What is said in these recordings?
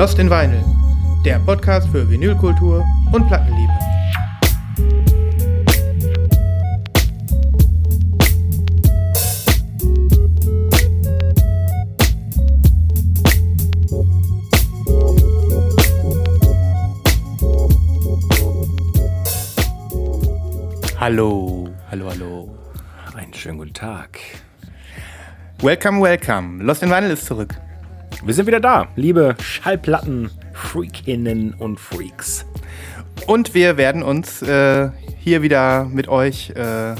Lost in Vinyl, der Podcast für Vinylkultur und Plattenliebe. Hallo, hallo, hallo. Einen schönen guten Tag. Welcome, welcome. Lost in Vinyl ist zurück. Wir sind wieder da, liebe Schallplatten-Freakinnen und Freaks. Und wir werden uns äh, hier wieder mit euch äh,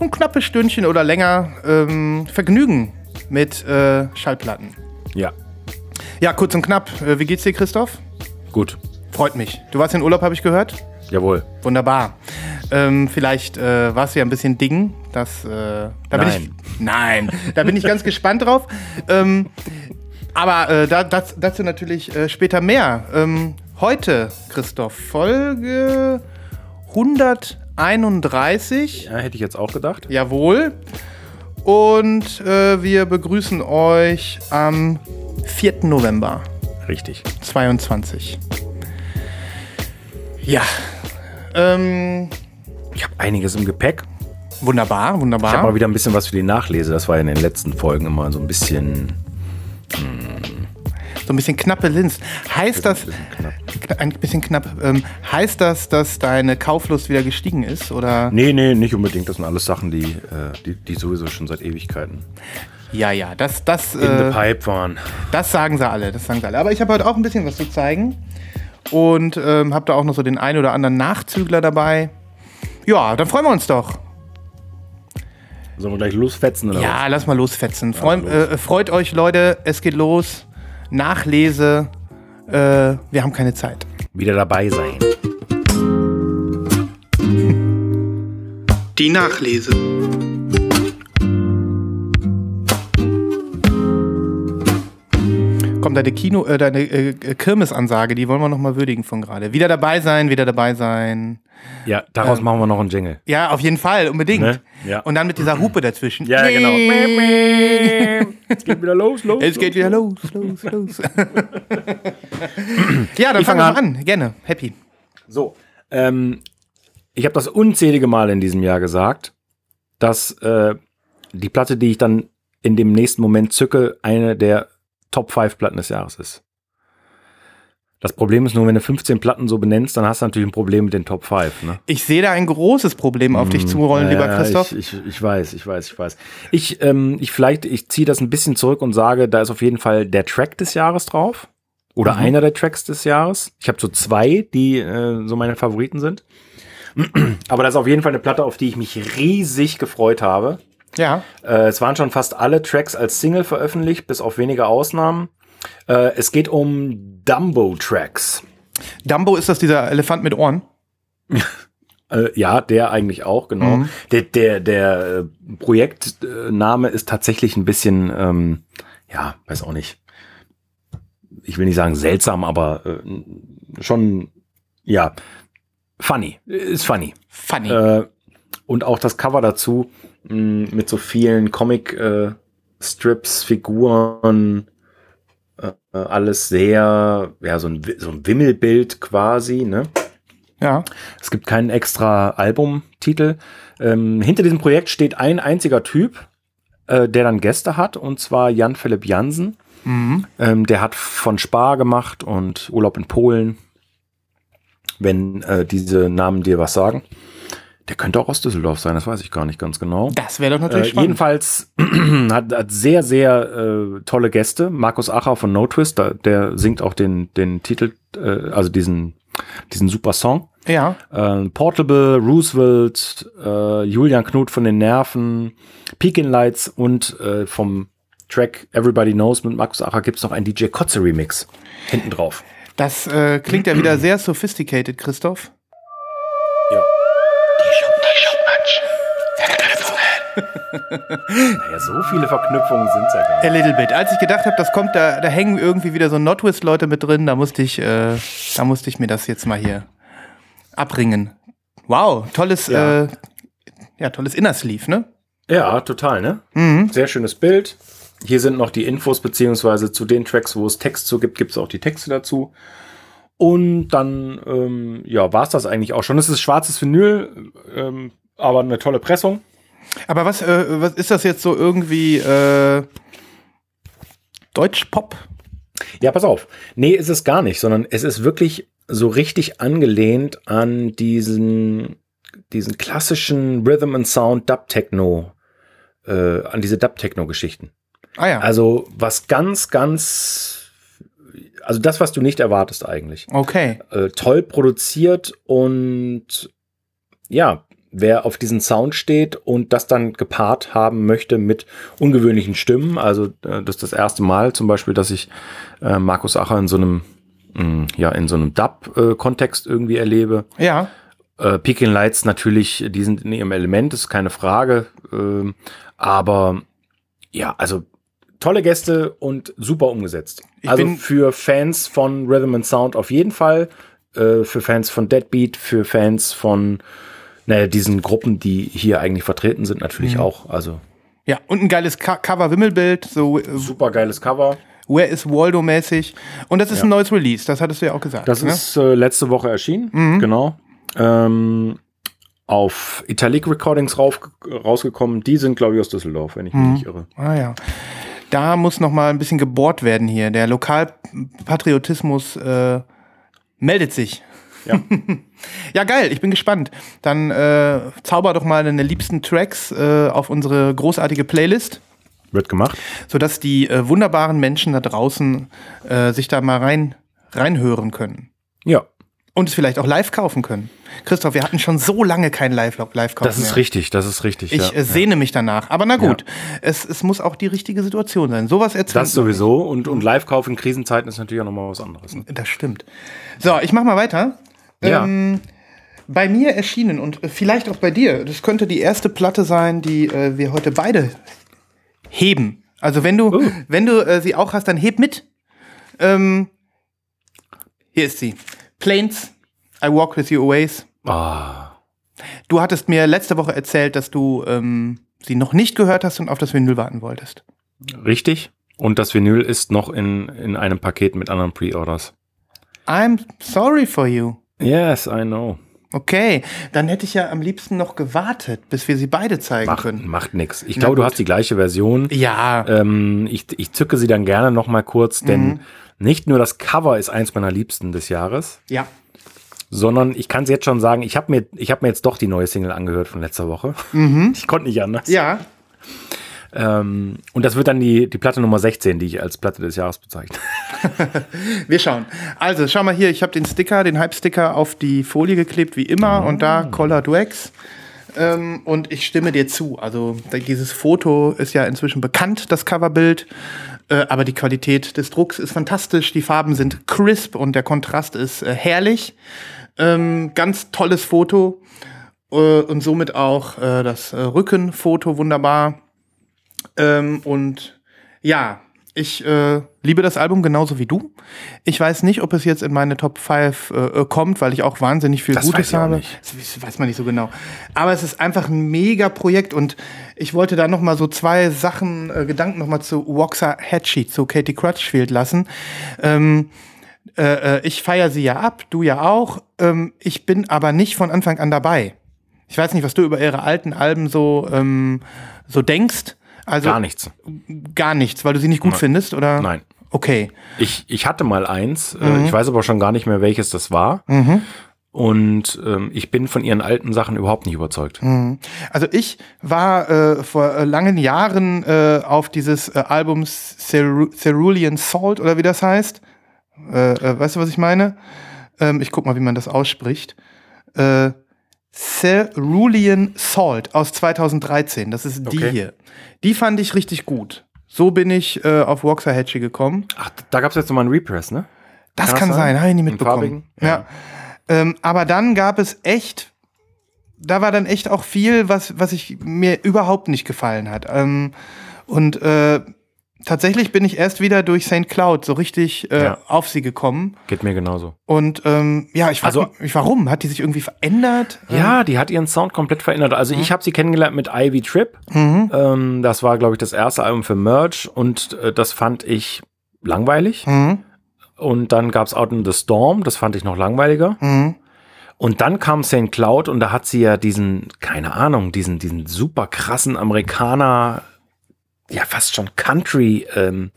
ein knappes Stündchen oder länger ähm, vergnügen mit äh, Schallplatten. Ja, Ja, kurz und knapp. Äh, wie geht's dir, Christoph? gut. Freut mich. Du warst in Urlaub, habe ich gehört? Jawohl. Wunderbar. Ähm, vielleicht äh, warst du ja ein bisschen Ding. Das, äh, da Bin Nein. ich, nein, da bin ich ganz gespannt drauf. Ähm, aber äh, da, das, dazu natürlich äh, später mehr. Ähm, heute, Christoph, Folge 131. Ja, hätte ich jetzt auch gedacht. Jawohl. Und äh, wir begrüßen euch am 4. November Richtig. 22. Ja. Ähm, Ich habe einiges im Gepäck. wunderbar, Ich habe wunderbar. mal wieder ein bisschen was für die Nachlese. Das war ja in den letzten Folgen immer so ein bisschen, So ein bisschen knappe Linz. Heißt das, ein bisschen knapp, ähm, heißt das, dass deine Kauflust wieder gestiegen ist? Oder? Nee, nee, nicht unbedingt. Das sind alles Sachen, die, äh, die, die sowieso schon seit Ewigkeiten Ja, ja, das, das, in the äh, pipe waren. das sagen sie alle, das sagen sie alle. Aber ich habe heute auch ein bisschen was zu zeigen. Und ähm, habe da auch noch so den einen oder anderen Nachzügler dabei. Ja, dann freuen wir uns doch. Sollen wir gleich losfetzen oder Ja, lass mal losfetzen. Freu, los. äh, freut euch, Leute, es geht los. Nachlese. Äh, wir haben keine Zeit. was? Wieder dabei sein. Die Nachlese. Kommt deine Kino, äh, deine äh, Kirmesansage, die wollen wir noch mal würdigen von gerade. Wieder dabei sein, wieder dabei sein. Ja, daraus machen wir noch einen Jingle. Ja, auf jeden Fall, unbedingt. Ne? Ja. Und dann mit dieser Hupe dazwischen. Ja, genau. Es geht wieder los, los. Es geht wieder los, los, los. ja, dann Ich fangen fang wir an. mal an. Gerne, happy. So, ähm, ich habe das unzählige Mal in diesem Jahr gesagt, dass äh, die Platte, die ich dann in dem nächsten Moment zücke, eine der Top 5 Platten des Jahres ist. Das Problem ist nur, wenn du 15 Platten so benennst, dann hast du natürlich ein Problem mit den Top 5. Ne? Ich sehe da ein großes Problem auf dich zurollen, lieber Ja, Christoph. Ich, ich, ich weiß, ich weiß, ich weiß. Ich, ähm, ich vielleicht, ich ziehe das ein bisschen zurück und sage, da ist auf jeden Fall der Track des Jahres drauf. Oder Mhm. einer der Tracks des Jahres. Ich habe so zwei, die äh, so meine Favoriten sind. Aber das ist auf jeden Fall eine Platte, auf die ich mich riesig gefreut habe. Ja. Äh, es waren schon fast alle Tracks als Single veröffentlicht, bis auf wenige Ausnahmen. Äh, es geht um Dumbo-Tracks. Dumbo ist das dieser Elefant mit Ohren? Äh, ja, der eigentlich auch, genau. Mhm. Der, der, der äh, Projektname ist tatsächlich ein bisschen, ähm, ja, weiß auch nicht. Ich will nicht sagen seltsam, aber äh, schon, ja, funny. Ist funny. Funny. Äh, und auch das Cover dazu mh, mit so vielen Comic-Strips, Figuren, äh, äh, alles sehr, ja, so ein, so ein Wimmelbild quasi, ne? ja. Es gibt keinen extra Albumtitel. Ähm, hinter diesem Projekt steht ein einziger Typ, äh, der dann Gäste hat, und zwar Jan Philipp Jansen. Mhm. Ähm, der hat von Spar gemacht und Urlaub in Polen. Wenn äh, diese Namen dir was sagen. Der könnte auch aus Düsseldorf sein, das weiß ich gar nicht ganz genau. Das wäre doch natürlich Äh, spannend. jedenfalls hat, hat sehr, sehr äh, tolle Gäste. Markus Acher von No Twist, da- der singt auch den, den Titel, äh, also diesen, diesen super Song. Ja. Äh, Portable, Roosevelt, äh, Julian Knut von den Nerven, Pekin Lights und äh, vom Track Everybody Knows mit Markus Acher gibt's noch einen DJ Kotze Remix hinten drauf. Das äh, klingt ja wieder sehr sophisticated, Christoph. Naja, so viele Verknüpfungen sind's ja gar A nicht. little bit. Als ich gedacht habe, das kommt, da, da hängen irgendwie wieder so Notwist-Leute mit drin, da musste ich, äh, da musste ich mir das jetzt mal hier abringen. Wow, tolles, Ja. äh, ja, tolles Innersleeve, ne? Ja, total, ne? Mhm. Sehr schönes Bild. Hier sind noch die Infos, beziehungsweise zu den Tracks, wo es Text zu gibt, gibt es auch die Texte dazu. Und dann, ähm, ja, war es das eigentlich auch schon. Es ist schwarzes Vinyl, ähm, aber eine tolle Pressung. Aber was, äh, was ist das jetzt so irgendwie äh, Deutschpop? Ja, pass auf. Nee, ist es gar nicht, sondern es ist wirklich so richtig angelehnt an diesen, diesen klassischen Rhythm and Sound Dub Techno, äh, an diese Dub Techno Geschichten. Ah ja. Also was ganz, ganz, also das, was du nicht erwartest eigentlich. Okay. Äh, toll produziert und ja, wer auf diesen Sound steht und das dann gepaart haben möchte mit ungewöhnlichen Stimmen, also äh, das ist das erste Mal zum Beispiel, dass ich äh, Markus Acher in so einem mh, ja in so einem Dub-Kontext irgendwie erlebe. Ja. Äh, Peking Lights natürlich, die sind in ihrem Element, ist keine Frage. Ähm, aber ja, also tolle Gäste und super umgesetzt. Ich also für Fans von Rhythm and Sound auf jeden Fall. Äh, für Fans von Deadbeat, für Fans von naja, diesen Gruppen, die hier eigentlich vertreten sind, natürlich Mhm. auch. Also Ja, und ein geiles Co Cover-Wimmelbild, so äh, super geiles Cover. Where is Waldo-mäßig. Und das ist Ja. ein neues Release, das hattest du ja auch gesagt. Das ne? ist äh, letzte Woche erschienen, Mhm. genau. Ähm, auf Italic Recordings rauf, rausgekommen. Die sind, glaube ich, aus Düsseldorf, wenn ich mich Mhm. nicht irre. Ah ja. Da muss noch mal ein bisschen gebohrt werden hier. Der Lokalpatriotismus äh, meldet sich. Ja. Ja, geil, ich bin gespannt. Dann äh, zauber doch mal deine liebsten Tracks äh, auf unsere großartige Playlist, Wird gemacht. sodass die äh, wunderbaren Menschen da draußen äh, sich da mal rein, reinhören können. Ja, Und es vielleicht auch live kaufen können. Christoph, wir hatten schon so lange kein live live das ist mehr. richtig, das ist richtig. Ich ja. äh, sehne mich danach. Aber na gut, es, es muss auch die richtige Situation sein. Sowas erzählt. Das sowieso. Und, und Live-Kauf in Krisenzeiten ist natürlich auch nochmal was anderes. Ne? Das stimmt. So, ich mach mal weiter. Ja. Ähm, bei mir erschienen und vielleicht auch bei dir, das könnte die erste Platte sein, die äh, wir heute beide heben. Also wenn du, Oh. wenn du äh, sie auch hast, dann heb mit. Ähm, hier ist sie. Planes, I Walk With You Always. Ah, Du hattest mir letzte Woche erzählt, dass du ähm, sie noch nicht gehört hast und auf das Vinyl warten wolltest. richtig. Und das Vinyl ist noch in, in einem Paket mit anderen Pre-Orders. I'm sorry for you. Yes, I know. Okay, dann hätte ich ja am liebsten noch gewartet, bis wir sie beide zeigen Macht, können. macht nix. Ich glaube, du hast die gleiche Version. Ja, Ähm, ich, ich zücke sie dann gerne noch mal kurz, denn Mhm. nicht nur das Cover ist eins meiner Liebsten des Jahres, ja. sondern ich kann es jetzt schon sagen, ich habe mir, ich hab mir jetzt doch die neue Single angehört von letzter Woche. Ich konnte nicht anders. Mhm. Ja, Ähm, und das wird dann die, die Platte Nummer 16, die ich als Platte des Jahres bezeichne. wir schauen. Also, schau mal hier, ich habe den Sticker, den Hype-Sticker auf die Folie geklebt, wie immer, und da Color Dwex. Ähm, und ich stimme dir zu. Also, dieses Foto ist ja inzwischen bekannt, das Coverbild. Äh, aber die Qualität des Drucks ist fantastisch. Die Farben sind crisp und der Kontrast ist äh, herrlich. Ähm, ganz tolles Foto. Äh, und somit auch äh, das äh, Rückenfoto wunderbar. Ähm, und ja, ich äh, liebe das Album genauso wie du. Ich weiß nicht, ob es jetzt in meine Top 5 äh, kommt, weil ich auch wahnsinnig viel Das Gutes weiß ich auch habe. nicht. Das weiß man nicht so genau. Aber es ist einfach ein mega Projekt und ich wollte da noch mal so zwei Sachen, äh, Gedanken noch mal zu Waxahachie, zu Katie Crutchfield lassen. Ähm, äh, äh, ich feiere sie ja ab, du ja auch. Ähm, ich bin aber nicht von Anfang an dabei. Ich weiß nicht, was du über ihre alten Alben so, ähm, so denkst. Also Gar nichts. gar nichts, weil du sie nicht gut findest, oder? Nein. Okay. Ich, ich hatte mal eins, Mhm. äh, ich weiß aber schon gar nicht mehr, welches das war. Und ähm, ich bin von ihren alten Sachen überhaupt nicht überzeugt. Also ich war äh, vor äh, langen Jahren äh, auf dieses äh, Album Ceru Cerulean Salt oder wie das heißt. Äh, weißt du, was ich meine? Ähm, ich guck mal, wie man das ausspricht. Äh, Cerulean Salt aus 2013. Das ist die Okay. hier. Die fand ich richtig gut. So bin ich äh, auf Waxahachie gekommen. Ach, da gab es jetzt nochmal einen Repress, ne? Das Kann das sein? sein, habe ich nie mitbekommen. Ja. Ja. Ähm, aber dann gab es echt, da war dann echt auch viel, was, was ich mir überhaupt nicht gefallen hat. Ähm, und äh, tatsächlich bin ich erst wieder durch St. Cloud so richtig äh, Ja. auf sie gekommen. Geht mir genauso. Und ähm, ja, ich frage Also- mich, warum? Hat die sich irgendwie verändert? Ja, die hat ihren Sound komplett verändert. Also ich habe sie kennengelernt mit Ivy Trip. Mhm. Ähm, das war, glaube ich, das erste Album für Merch und äh, das fand ich langweilig. Mhm. Und dann gab's Out in the Storm, das fand ich noch langweiliger. Mhm. Und dann kam St. Cloud und da hat sie ja diesen, keine Ahnung, diesen, diesen super krassen Amerikaner, ja fast schon Country, ähm,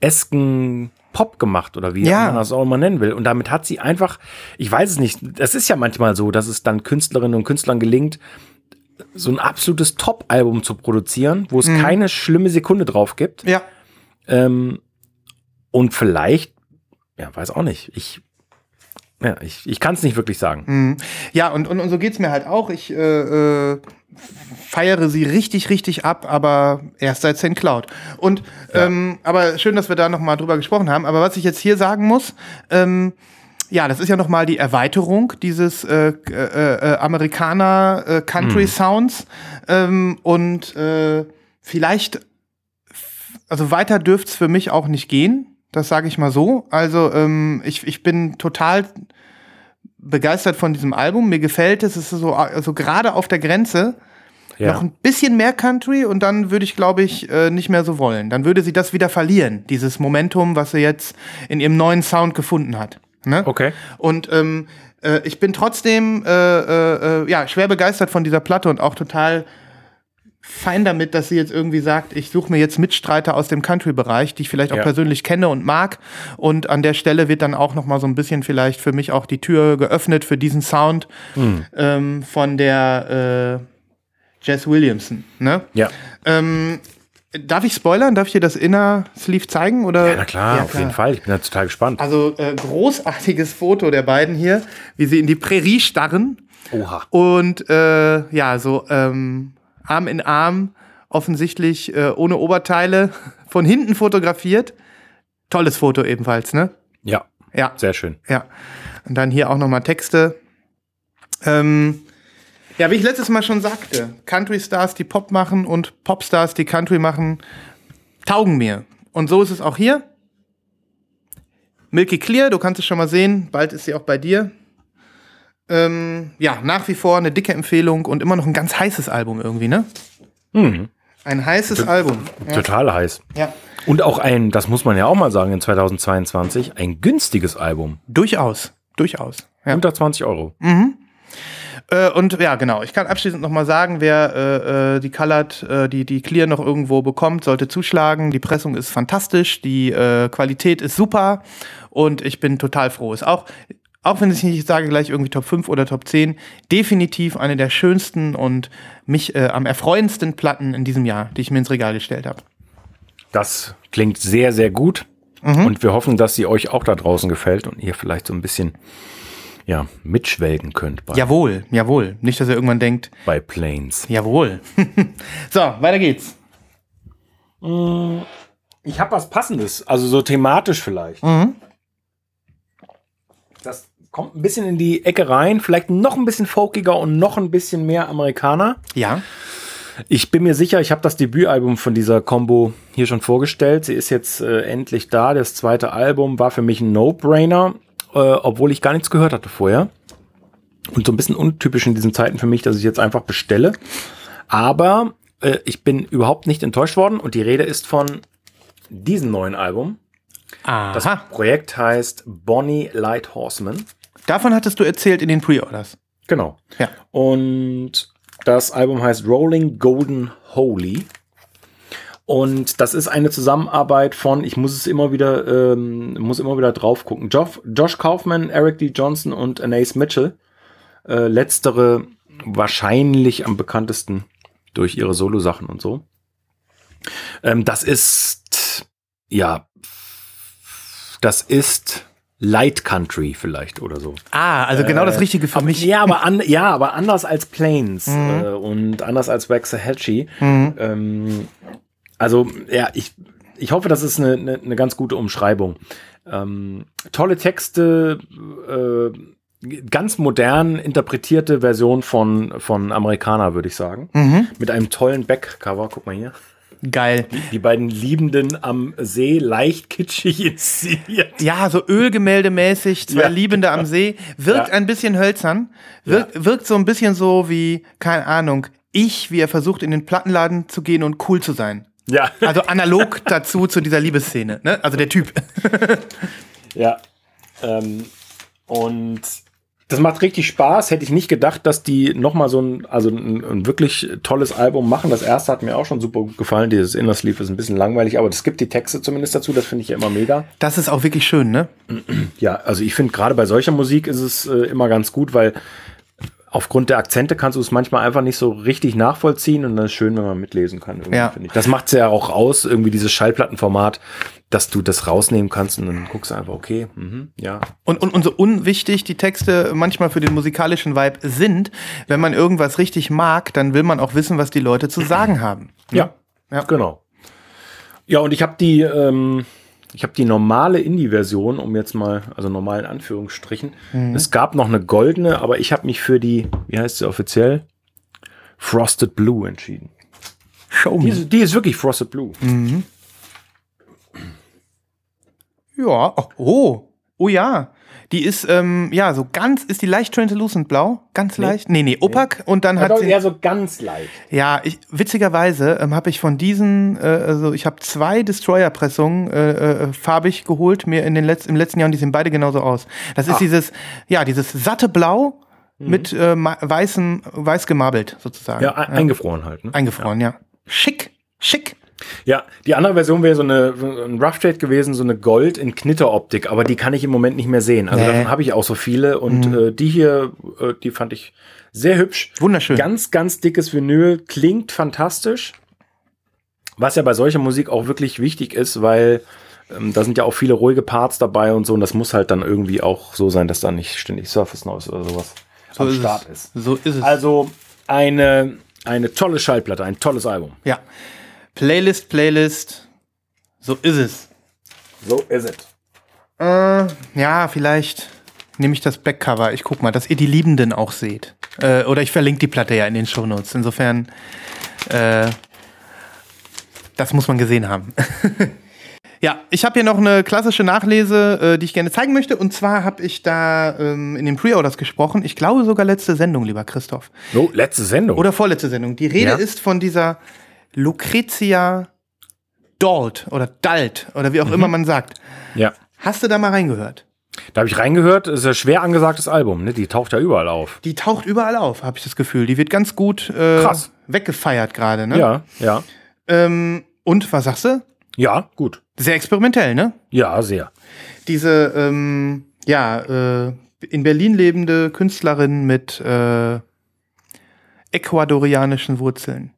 esken Pop gemacht oder wie Ja. man das auch immer nennen will. Und damit hat sie einfach, ich weiß es nicht, das ist ja manchmal so, dass es dann Künstlerinnen und Künstlern gelingt, so ein absolutes Top-Album zu produzieren, wo es keine schlimme Sekunde drauf gibt. Ja. Ähm, und vielleicht, ja, weiß auch nicht. Ich, ja, ich, ich kann es nicht wirklich sagen. Mhm. Ja, und, und, und so geht's mir halt auch. Ich äh, äh, feiere sie richtig, richtig ab, aber erst seit St. Cloud. Und ähm, aber schön, dass wir da nochmal drüber gesprochen haben. Aber was ich jetzt hier sagen muss, ähm, ja, das ist ja nochmal die Erweiterung dieses äh, äh, äh, Amerikaner äh, Country Sounds. Ähm, und äh, vielleicht, also weiter dürft's für mich auch nicht gehen. Das sage ich mal so. Also ähm, ich, ich bin total begeistert von diesem Album. Mir gefällt es. Es ist so also gerade auf der Grenze. Ja. Noch ein bisschen mehr Country und dann würde ich, glaube ich, äh, nicht mehr so wollen. Dann würde sie das wieder verlieren, dieses Momentum, was sie jetzt in ihrem neuen Sound gefunden hat. Ne? Okay. Und ähm, äh, ich bin trotzdem äh, äh, äh, ja, schwer begeistert von dieser Platte und auch total fein damit, dass sie jetzt irgendwie sagt, ich suche mir jetzt Mitstreiter aus dem Country-Bereich, die ich vielleicht auch Ja. persönlich kenne und mag. Und an der Stelle wird dann auch noch mal so ein bisschen vielleicht für mich auch die Tür geöffnet für diesen Sound ähm, von der äh, Jess Williamson. Ne? Ja. Ähm, darf ich spoilern? Darf ich dir das Inner Sleeve zeigen? Oder? Ja, na klar, Ja, auf jeden Fall. Ich bin da total gespannt. Also äh, großartiges Foto der beiden hier, wie sie in die Prärie starren Oha. und äh, ja, so ähm, Arm in Arm, offensichtlich äh, ohne Oberteile, von hinten fotografiert. Tolles Foto ebenfalls, ne? Ja, Ja, sehr schön. ja. Und dann hier auch nochmal Texte. Ähm, ja, wie ich letztes Mal schon sagte, Country-Stars, die Pop machen und Popstars, die Country machen, taugen mir. Und so ist es auch hier. Milky Clear, du kannst es schon mal sehen, bald ist sie auch bei dir. Ähm, ja, nach wie vor eine dicke Empfehlung und immer noch ein ganz heißes Album irgendwie, ne? Mhm. Ein heißes Album. Ja. Total heiß. ja, Und auch ein, das muss man ja auch mal sagen, in 2022, ein günstiges Album. durchaus. Durchaus. Ja. Unter 20 Euro. Äh, und ja, genau. Ich kann abschließend noch mal sagen, wer äh, äh, die Colored, äh, die, die Clear noch irgendwo bekommt, sollte zuschlagen. Die Pressung ist fantastisch, die äh, Qualität ist super und ich bin total froh. Ist auch, auch wenn ich nicht sage, gleich irgendwie Top 5 oder Top 10, definitiv eine der schönsten und mich äh, am erfreuendsten Platten in diesem Jahr, die ich mir ins Regal gestellt habe. Das klingt sehr, sehr gut. Und wir hoffen, dass sie euch auch da draußen gefällt und ihr vielleicht so ein bisschen ja, mitschwelgen könnt bei, Jawohl, jawohl. Nicht, dass ihr irgendwann denkt, bei Planes. jawohl. so, weiter geht's. Ich habe was Passendes, also so thematisch vielleicht. Das kommt ein bisschen in die Ecke rein, vielleicht noch ein bisschen folkiger und noch ein bisschen mehr Amerikaner. Ja. Ich bin mir sicher, ich habe das Debütalbum von dieser Combo hier schon vorgestellt. Sie ist jetzt äh, endlich da. Das zweite Album war für mich ein No-Brainer, äh, obwohl ich gar nichts gehört hatte vorher. Und so ein bisschen untypisch in diesen Zeiten für mich, dass ich jetzt einfach bestelle. Aber äh, ich bin überhaupt nicht enttäuscht worden und die Rede ist von diesem neuen Album. Das Aha. Projekt heißt Bonnie Light Horseman. Davon hattest du erzählt in den Pre-Orders. Genau. Ja. Und das Album heißt Rolling Golden Holy. Und das ist eine Zusammenarbeit von, ich muss es immer wieder, ähm, muss immer wieder drauf gucken. Josh, Josh Kaufman, Eric D. Johnson und Anais Mitchell. Äh, letztere wahrscheinlich am bekanntesten durch ihre Solo-Sachen und so. Ähm, das ist, ja, das ist Light Country vielleicht oder so. Ah, also genau das Richtige für mich. Ja, aber, an, ja, aber anders als Planes äh, und anders als Waxahachie. Ähm, also, ja, ich, ich hoffe, das ist eine, eine, eine ganz gute Umschreibung. Ähm, tolle Texte, äh, ganz modern interpretierte Version von, von Amerikaner, würde ich sagen. Mit einem tollen Backcover. Guck mal hier. Geil. Die, die beiden Liebenden am See, leicht kitschig inszeniert. Ja, so Ölgemäldemäßig, zwei Ja. Liebende am See. Wirkt Ja. ein bisschen hölzern. Wirkt, wirkt so ein bisschen so wie, keine Ahnung, ich, wie er versucht, in den Plattenladen zu gehen und cool zu sein. Ja, Also analog dazu zu dieser Liebesszene. Ne? Also der Typ. ja. Ähm, und das macht richtig Spaß. Hätte ich nicht gedacht, dass die nochmal so ein, also ein, ein wirklich tolles Album machen. Das erste hat mir auch schon super gut gefallen. Dieses Inner Sleeve ist ein bisschen langweilig, aber es gibt die Texte zumindest dazu. Das finde ich ja immer mega. Das ist auch wirklich schön, ne? Ja, also ich finde gerade bei solcher Musik ist es äh, immer ganz gut, weil aufgrund der Akzente kannst du es manchmal einfach nicht so richtig nachvollziehen und dann ist schön, wenn man mitlesen kann. Ja. Das macht es ja auch aus, irgendwie dieses Schallplattenformat, dass du das rausnehmen kannst und dann guckst du einfach, okay, mhm, ja. Und, und, und so unwichtig die Texte manchmal für den musikalischen Vibe sind, wenn man irgendwas richtig mag, dann will man auch wissen, was die Leute zu sagen haben. Ja, Ja. genau. Ja, und ich habe die, ähm, ich habe die normale Indie-Version, um jetzt mal, also normal in Anführungsstrichen. Es gab noch eine goldene, aber ich habe mich für die, wie heißt sie offiziell? Frosted Blue entschieden. Show Die ist, die ist wirklich Frosted Blue. Ja, oh, oh, oh ja. Die ist, ähm, ja, so ganz, ist die leicht translucent blau? Ganz leicht? Nee, nee, opak. Und dann hat Aber sie, eher so ganz leicht. ja, ich, witzigerweise ähm, habe ich von diesen, äh, also ich habe zwei Destroyer-Pressungen äh, äh, farbig geholt, mir in den Letz-, im letzten Jahr und die sehen beide genauso aus. Das ist Ah. dieses, ja, dieses satte Blau mit äh, weißem, weiß gemarbelt sozusagen. Ja, ein, eingefroren halt. Ne? Eingefroren, ja. Schick, schick. Ja, die andere Version wäre so eine ein Rough Trade gewesen, so eine Gold in Knitteroptik, aber die kann ich im Moment nicht mehr sehen. Also Nee. davon habe ich auch so viele und äh, die hier, äh, die fand ich sehr hübsch. Wunderschön. Ganz, ganz dickes Vinyl, klingt fantastisch. Was ja bei solcher Musik auch wirklich wichtig ist, weil ähm, da sind ja auch viele ruhige Parts dabei und so und das muss halt dann irgendwie auch so sein, dass da nicht ständig Surface Noise oder sowas am ist Start es. ist. So ist es. Also eine, eine tolle Schallplatte, ein tolles Album. ja. Playlist, Playlist. So ist es. So ist es. Äh, ja, vielleicht nehme ich das Backcover. Ich guck mal, dass ihr die Liebenden auch seht. Äh, oder ich verlinke die Platte ja in den Shownotes. Insofern, äh, das muss man gesehen haben. ja, ich habe hier noch eine klassische Nachlese, äh, die ich gerne zeigen möchte. Und zwar habe ich da ähm, in den Pre-Orders gesprochen. Ich glaube sogar letzte Sendung, lieber Christoph. Oh, letzte Sendung. Oder vorletzte Sendung. Die Rede Ja. ist von dieser Lucrezia Dalt oder Dalt oder wie auch immer man sagt. ja. Hast du da mal reingehört? Da habe ich reingehört, ist ein schwer angesagtes Album, ne? Die taucht ja überall auf. Die taucht überall auf, habe ich das Gefühl. Die wird ganz gut äh, Krass. weggefeiert gerade. Ne? Ja, ja. Ähm, und was sagst du? Ja, gut. Sehr experimentell, ne? Ja, sehr. Diese, ähm, ja, äh, in Berlin lebende Künstlerin mit äh, ecuadorianischen Wurzeln.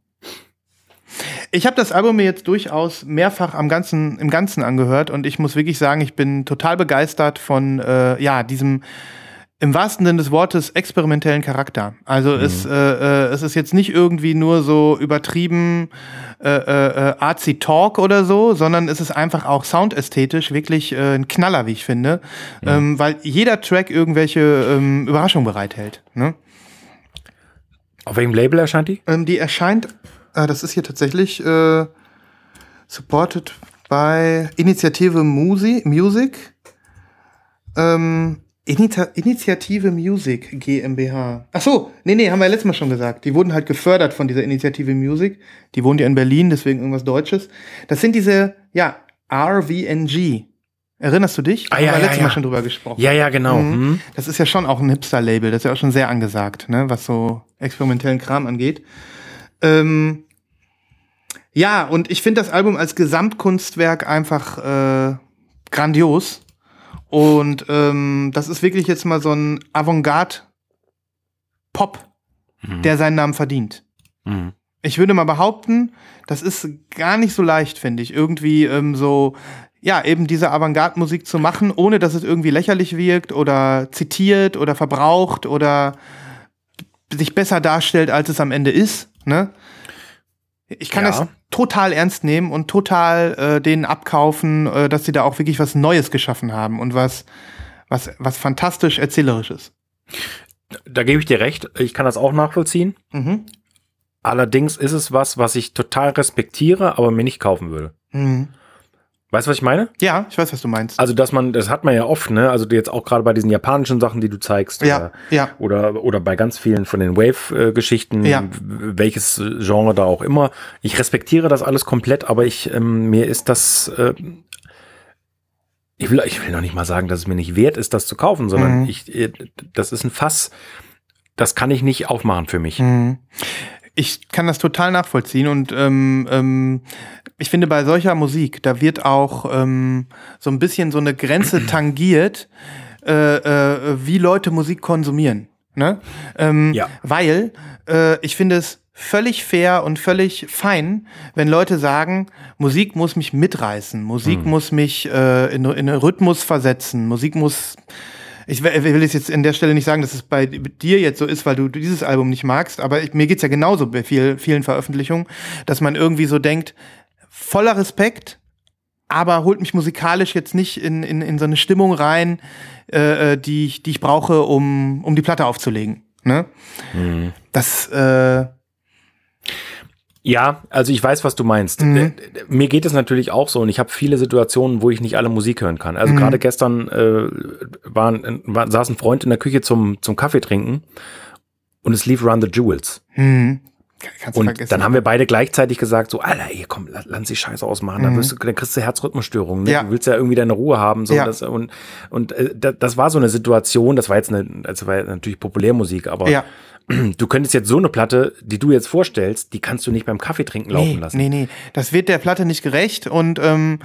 Ich habe das Album mir jetzt durchaus mehrfach am ganzen, im Ganzen angehört und ich muss wirklich sagen, ich bin total begeistert von äh, ja, diesem im wahrsten Sinne des Wortes experimentellen Charakter. Also es, äh, äh, es ist jetzt nicht irgendwie nur so übertrieben äh, äh, äh, artsy Talk oder so, sondern es ist einfach auch soundästhetisch wirklich äh, ein Knaller, wie ich finde, ähm, weil jeder Track irgendwelche ähm, Überraschungen bereithält. Ne? Auf welchem Label erscheint die? Ähm, die erscheint, das ist hier tatsächlich äh, supported by Initiative Musi Music. Ähm, Inita Initiative Music GmbH. Ach so, nee, nee, haben wir ja letztes Mal schon gesagt. Die wurden halt gefördert von dieser Initiative Music. Die wohnt ja in Berlin, deswegen irgendwas Deutsches. Das sind diese, ja, RVNG. Erinnerst du dich? Ah, haben ja, wir ja, letztes ja. Mal schon drüber gesprochen. Ja, ja, genau. Mhm. Hm. Das ist ja schon auch ein Hipster-Label, das ist ja auch schon sehr angesagt, ne, was so experimentellen Kram angeht. Ähm, ja, und ich finde das Album als Gesamtkunstwerk einfach äh, grandios. Und ähm, das ist wirklich jetzt mal so ein Avantgarde-Pop, der seinen Namen verdient. Mhm. Ich würde mal behaupten, das ist gar nicht so leicht, finde ich, irgendwie ähm, so, ja, eben diese Avantgarde-Musik zu machen, ohne dass es irgendwie lächerlich wirkt oder zitiert oder verbraucht oder sich besser darstellt, als es am Ende ist. Ne? Ich kann Ja. das total ernst nehmen und total äh, denen abkaufen, äh, dass sie da auch wirklich was Neues geschaffen haben und was, was, was fantastisch erzählerisches. Da gebe ich dir recht. Ich kann das auch nachvollziehen. Mhm. Allerdings ist es was, was ich total respektiere, aber mir nicht kaufen würde. Mhm. Weißt du, was ich meine? Ja, ich weiß, was du meinst. Also, dass man, das hat man ja oft, ne? Also jetzt auch gerade bei diesen japanischen Sachen, die du zeigst. Ja, oder, ja. Oder, oder bei ganz vielen von den Wave-Geschichten, Ja. welches Genre da auch immer. Ich respektiere das alles komplett, aber ich, ähm, mir ist das, äh, ich will, ich will noch nicht mal sagen, dass es mir nicht wert ist, das zu kaufen, sondern Mhm. ich, äh, das ist ein Fass, das kann ich nicht aufmachen für mich. Mhm. Ich kann das total nachvollziehen und ähm, ähm, ich finde bei solcher Musik, da wird auch ähm, so ein bisschen so eine Grenze tangiert, äh, äh, wie Leute Musik konsumieren. Ne? Ähm, Ja. Weil äh, ich finde es völlig fair und völlig fein, wenn Leute sagen, Musik muss mich mitreißen, Musik muss mich äh, in, in einen Rhythmus versetzen, Musik muss ich will es jetzt an der Stelle nicht sagen, dass es bei dir jetzt so ist, weil du dieses Album nicht magst, aber ich, mir geht's ja genauso bei viel, vielen Veröffentlichungen, dass man irgendwie so denkt, voller Respekt, aber holt mich musikalisch jetzt nicht in, in, in so eine Stimmung rein, äh, äh, die, ich, die ich brauche, um, um die Platte aufzulegen. Ne? Das, äh, Ja, also ich weiß, was du meinst. Mhm. Äh, Mir geht es natürlich auch so und ich habe viele Situationen, wo ich nicht alle Musik hören kann. Mhm. Also gerade gestern äh, waren, war, saß ein Freund in der Küche zum, zum Kaffee trinken und es lief Run the Jewels. hm, kannst Und vergessen. dann haben wir beide gleichzeitig gesagt, so, Alter, ey, komm, la- lass die Scheiße ausmachen, dann, wirst du, dann kriegst du Herzrhythmusstörungen. Ne? Mhm. Ja. Du willst ja irgendwie deine Ruhe haben. So, Ja. das, und und äh, da- das war so eine Situation, das war jetzt eine, also war natürlich Populärmusik, aber ja. Du könntest jetzt so eine Platte, die du jetzt vorstellst, die kannst du nicht beim Kaffeetrinken laufen Nee, lassen. nee, nee. Das wird der Platte nicht gerecht und ähm,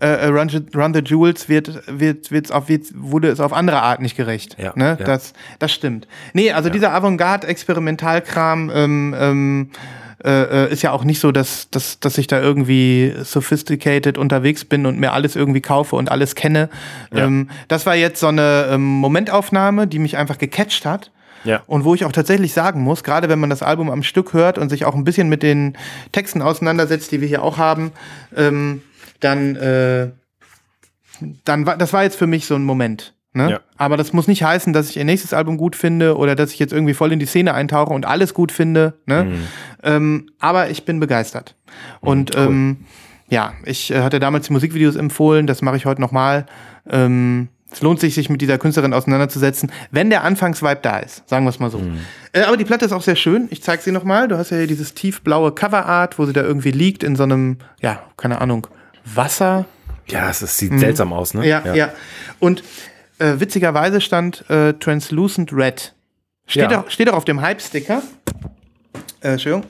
äh, Run, the- Run the Jewels wird, wird, wird's auf, wird, wurde es auf andere Art nicht gerecht. Ja, ne? ja. Das, das stimmt. Nee, also dieser Avantgarde-Experimentalkram ähm, ähm, äh, äh, ist ja auch nicht so, dass, dass, dass ich da irgendwie sophisticated unterwegs bin und mir alles irgendwie kaufe und alles kenne. Ja. Ähm, das war jetzt so eine ähm, Momentaufnahme, die mich einfach gecatcht hat. Ja. Und wo ich auch tatsächlich sagen muss, gerade wenn man das Album am Stück hört und sich auch ein bisschen mit den Texten auseinandersetzt, die wir hier auch haben, ähm, dann, äh, dann war das war jetzt für mich so ein Moment. Ne? Ja. Aber das muss nicht heißen, dass ich ihr nächstes Album gut finde oder dass ich jetzt irgendwie voll in die Szene eintauche und alles gut finde. Ne? Mhm. Ähm, aber ich bin begeistert. Und ähm, ja, ich äh, hatte damals die Musikvideos empfohlen, das mache ich heute nochmal. Ähm, es lohnt sich, sich mit dieser Künstlerin auseinanderzusetzen, wenn der Anfangsvibe da ist, sagen wir es mal so. Äh, aber die Platte ist auch sehr schön. Ich zeige sie nochmal. Du hast ja hier dieses tiefblaue Coverart, wo sie da irgendwie liegt in so einem, ja, keine Ahnung, Wasser. Ja, es, sieht seltsam aus, ne? Mhm. Ja, ja. Und äh, witzigerweise stand äh, Translucent Red. Steht, Ja. auch, steht auch auf dem Hype-Sticker. Äh, Entschuldigung.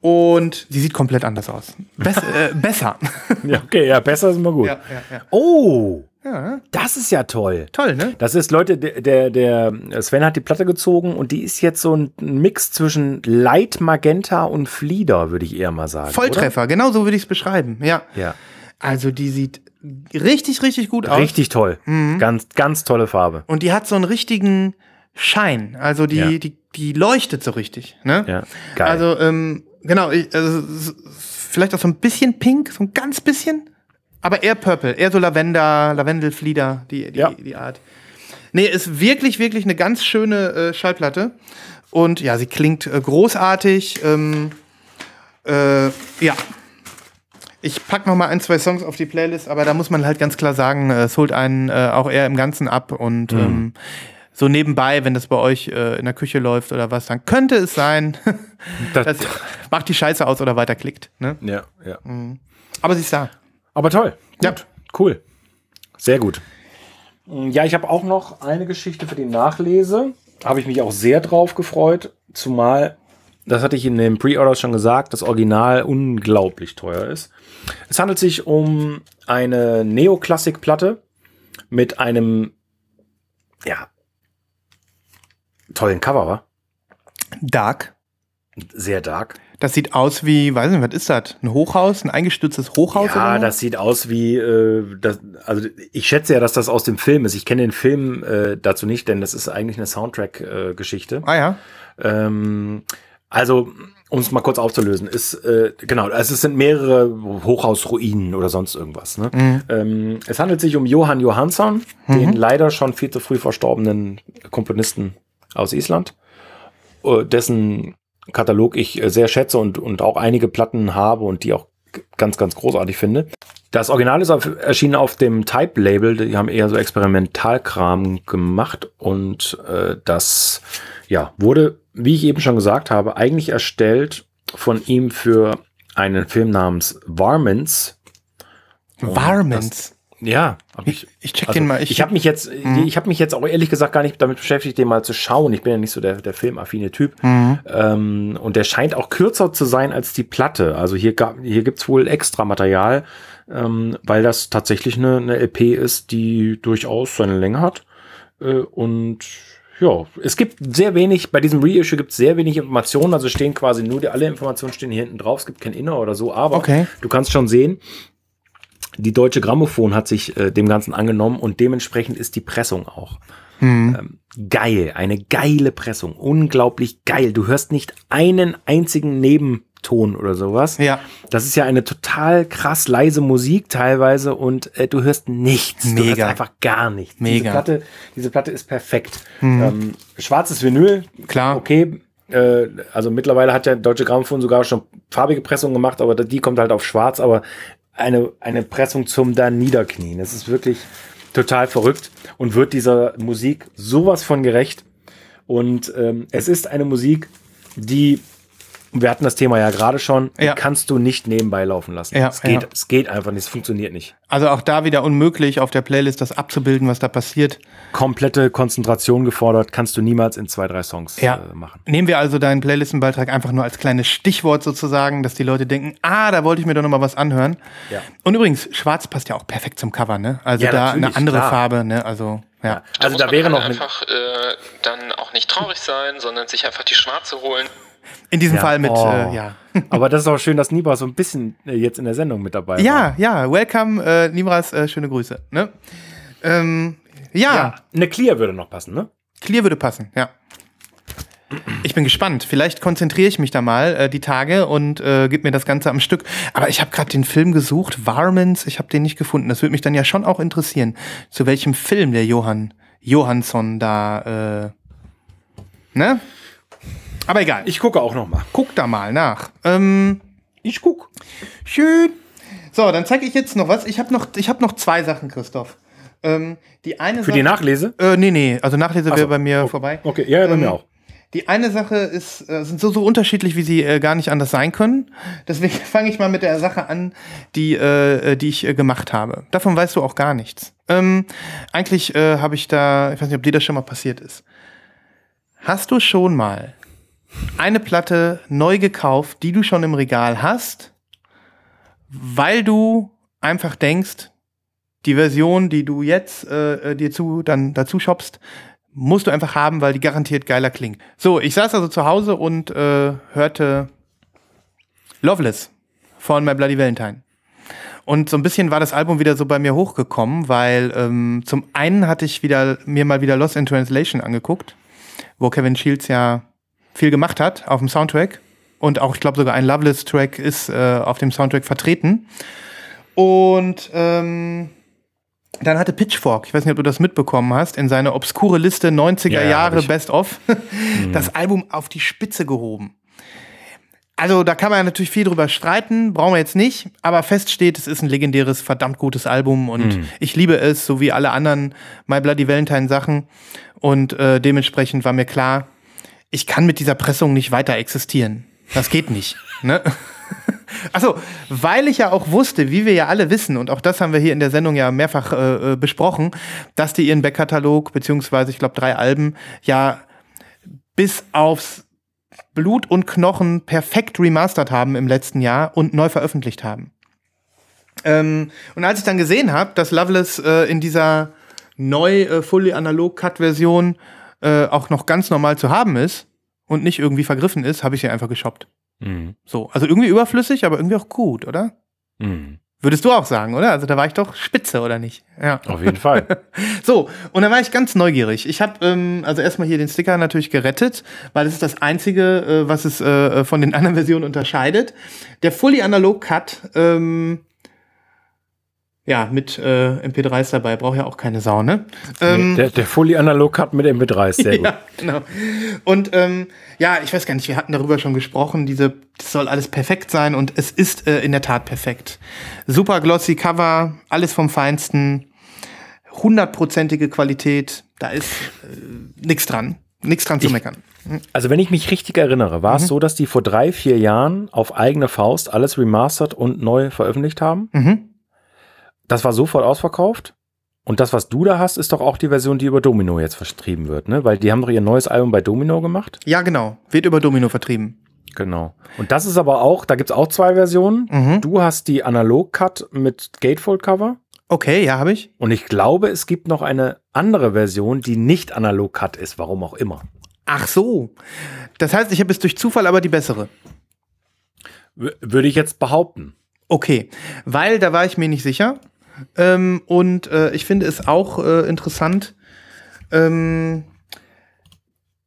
Und sie sieht komplett anders aus. Bess, äh, besser. Ja, okay, ja, besser ist immer gut. ja, ja, ja. Oh, ja, das ist ja toll. toll, ne? Das ist, Leute, der, der, Sven hat die Platte gezogen und die ist jetzt so ein Mix zwischen Light Magenta und Flieder, würde ich eher mal sagen. Volltreffer, genau so würde ich es beschreiben. Ja. Oder? Ja. Also die sieht richtig, richtig gut aus. Richtig toll. Mhm. Ganz, ganz tolle Farbe. Und die hat so einen richtigen Schein. Also die, Ja. die, die leuchtet so richtig. Ne? Ja, geil. Also, ähm, genau, ich, also, vielleicht auch so ein bisschen pink, so ein ganz bisschen. Aber eher Purple, eher so Lavender, Lavendelflieder, die, die, Ja. die Art. Nee, ist wirklich, wirklich eine ganz schöne äh, Schallplatte. Und ja, sie klingt äh, großartig. Ähm, äh, ja. Ich pack noch mal ein, zwei Songs auf die Playlist, aber da muss man halt ganz klar sagen, äh, es holt einen äh, auch eher im Ganzen ab und ähm, so nebenbei, wenn das bei euch äh, in der Küche läuft oder was, dann könnte es sein, Das, dass ihr macht die Scheiße aus oder weiterklickt. Ne? ja, ja. Aber sie ist da. Aber toll. Ja. Gut. Cool. Sehr gut. Ja, ich habe auch noch eine Geschichte für die Nachlese. Habe ich mich auch sehr drauf gefreut. Zumal, das hatte ich in den Pre-Orders schon gesagt, das Original unglaublich teuer ist. Es handelt sich um eine Neoklassik-Platte mit einem, ja, tollen Cover, wa? Dark. Sehr dark. Das sieht aus wie, weiß nicht, was ist das? Ein Hochhaus? Ein eingestürztes Hochhaus? Ja, das sieht aus wie, äh, das, also ich schätze ja, dass das aus dem Film ist. Ich kenne den Film äh, dazu nicht, denn das ist eigentlich eine Soundtrack-Geschichte. Ah ja. ähm, also, um es mal kurz aufzulösen, ist, äh, genau, also es sind mehrere Hochhausruinen oder sonst irgendwas. Ne? Ähm, es handelt sich um Johann Johansson, den leider schon viel zu früh verstorbenen Komponisten aus Island, äh, dessen Katalog ich äh, sehr schätze und, und auch einige Platten habe und die auch ganz, ganz großartig finde. Das Original ist auf, erschienen auf dem Type-Label. Die haben eher so Experimentalkram gemacht und äh, das ja, wurde, wie ich eben schon gesagt habe, eigentlich erstellt von ihm für einen Film namens Varmints. Varmints? Ja, ich, ich check also, den mal. Ich, ich habe mich jetzt, mhm. ich habe mich jetzt auch ehrlich gesagt gar nicht damit beschäftigt, den mal zu schauen. Ich bin ja nicht so der, der filmaffine Typ. Mhm. Ähm, und der scheint auch kürzer zu sein als die Platte. Also hier, gab, hier gibt's wohl extra Material, ähm, weil das tatsächlich eine, eine LP ist, die durchaus seine Länge hat. Äh, und ja, es gibt sehr wenig, bei diesem Reissue gibt es sehr wenig Informationen, also stehen quasi nur, die, alle Informationen stehen hier hinten drauf, es gibt kein Inner oder so, aber okay. du kannst schon sehen, die Deutsche Grammophon hat sich äh, dem Ganzen angenommen und dementsprechend ist die Pressung auch. Mhm. Ähm, geil, eine geile Pressung, unglaublich geil. Du hörst nicht einen einzigen Nebenton oder sowas. Ja. Das ist ja eine total krass leise Musik teilweise und äh, du hörst nichts. Mega. Du hörst einfach gar nichts. Mega. Diese Platte, diese Platte ist perfekt. Mhm. Ähm, schwarzes Vinyl, klar. Okay, äh, also mittlerweile hat ja Deutsche Grammophon sogar schon farbige Pressung gemacht, aber die kommt halt auf schwarz, aber eine, eine Pressung zum da Niederknien. Es ist wirklich total verrückt und wird dieser Musik sowas von gerecht. Und ähm, es ist eine Musik, die wir hatten das Thema ja gerade schon, ja. kannst du nicht nebenbei laufen lassen. Ja, es, geht, ja. es geht einfach nicht, es funktioniert nicht. Also auch da wieder unmöglich, auf der Playlist das abzubilden, was da passiert. Komplette Konzentration gefordert, kannst du niemals in zwei, drei Songs ja. äh, machen. Nehmen wir also deinen Playlistenbeitrag einfach nur als kleines Stichwort sozusagen, dass die Leute denken, ah, da wollte ich mir doch noch mal was anhören. Ja. Und übrigens, schwarz passt ja auch perfekt zum Cover, ne? Also Ja, da eine andere klar. Farbe, ne? Also, ja. Also muss da man wäre halt noch eine, einfach äh, dann auch nicht traurig sein, sondern sich einfach die schwarze holen. In diesem Ja. Fall mit, Oh. äh, ja. aber das ist auch schön, dass Niba so ein bisschen äh, jetzt in der Sendung mit dabei war. Ja, ja, welcome, äh, Nimras, äh, schöne Grüße, ne? Ähm, ja, ja. Eine Clear würde noch passen, ne? Clear würde passen, ja. Ich bin gespannt. Vielleicht konzentriere ich mich da mal äh, die Tage und äh, gib mir das Ganze am Stück. Aber ich habe gerade den Film gesucht, Varmints, ich habe den nicht gefunden. Das würde mich dann ja schon auch interessieren, zu welchem Film der Johann Johansson da, äh, ne? Aber egal. Ich gucke auch noch mal. guck da mal nach. Ähm, Ich guck. Schön. So, dann zeige ich jetzt noch was. Ich habe noch, ich hab noch zwei Sachen, Christoph. Ähm, die eine Für die Nachlese? Äh, nee, nee, also Nachlese Ach wäre so. bei mir Okay. vorbei. Okay, ja, ja bei Ähm, mir auch. Die eine Sache ist, äh, sind so, so unterschiedlich, wie sie äh, gar nicht anders sein können. Deswegen fange ich mal mit der Sache an, die, äh, die ich äh, gemacht habe. Davon weißt du auch gar nichts. Ähm, eigentlich äh, habe ich da, ich weiß nicht, ob dir das schon mal passiert ist. Hast du schon mal eine Platte neu gekauft, die du schon im Regal hast, weil du einfach denkst, die Version, die du jetzt äh, äh, dir zu, dann dazu shoppst, musst du einfach haben, weil die garantiert geiler klingt. So, ich saß also zu Hause und äh, hörte Loveless von My Bloody Valentine. Und so ein bisschen war das Album wieder so bei mir hochgekommen, weil ähm, zum einen hatte ich wieder mir mal wieder Lost in Translation angeguckt, wo Kevin Shields ja viel gemacht hat auf dem Soundtrack. Und auch, ich glaube, sogar ein Loveless-Track ist äh, auf dem Soundtrack vertreten. Und ähm, dann hatte Pitchfork, ich weiß nicht, ob du das mitbekommen hast, in seine obskure Liste 90er Ja, Jahre. Best of das Album auf die Spitze gehoben. Also da kann man natürlich viel drüber streiten, brauchen wir jetzt nicht, aber fest steht, es ist ein legendäres, verdammt gutes Album und ich liebe es, so wie alle anderen My Bloody Valentine Sachen und äh, dementsprechend war mir klar, ich kann mit dieser Pressung nicht weiter existieren. Das geht nicht. ne? Achso, weil ich ja auch wusste, wie wir ja alle wissen, und auch das haben wir hier in der Sendung ja mehrfach äh, äh, besprochen, dass die ihren Backkatalog, beziehungsweise ich glaube drei Alben, ja bis aufs Blut und Knochen perfekt remastert haben im letzten Jahr und neu veröffentlicht haben. Ähm, und als ich dann gesehen habe, dass Loveless äh, in dieser neu äh, fully analog Cut Version äh, auch noch ganz normal zu haben ist und nicht irgendwie vergriffen ist, habe ich sie einfach geshoppt. Mhm. So, also irgendwie überflüssig, aber irgendwie auch gut, oder? Mhm. Würdest du auch sagen, oder? Also da war ich doch spitze, oder nicht? Ja. Auf jeden Fall. So, und dann war ich ganz neugierig. Ich habe ähm, also erstmal hier den Sticker natürlich gerettet, weil es ist das Einzige, äh, was es äh, von den anderen Versionen unterscheidet. Der Fully Analog Cut ähm, Ja, mit äh, MP3s dabei, braucht ja auch keine Sau, ne? Ähm, Nee, der, der Fully Analog hat mit MP3 ist sehr gut. ja, genau. Und ähm, ja, ich weiß gar nicht, wir hatten darüber schon gesprochen, diese, das soll alles perfekt sein und es ist äh, in der Tat perfekt. Super glossy Cover, alles vom Feinsten, hundertprozentige Qualität, da ist äh, nichts dran, nichts dran zu Ich- meckern. Also wenn ich mich richtig erinnere, war Mhm. es so, dass die vor drei, vier Jahren auf eigene Faust alles remastered und neu veröffentlicht haben. Mhm. Das war sofort ausverkauft. Und das, was du da hast, ist doch auch die Version, die über Domino jetzt vertrieben wird, ne? Weil die haben doch ihr neues Album bei Domino gemacht. Ja, genau, wird über Domino vertrieben. Genau. Und das ist aber auch, da gibt's auch zwei Versionen. Mhm. Du hast die Analog-Cut mit Gatefold-Cover. Okay, ja, habe ich. Und ich glaube, es gibt noch eine andere Version, die nicht Analog-Cut ist, warum auch immer. Ach so. Das heißt, ich habe jetzt durch Zufall aber die bessere. W würde ich jetzt behaupten. Okay, weil da war ich mir nicht sicher. Ähm, und äh, ich finde es auch äh, interessant. Ähm,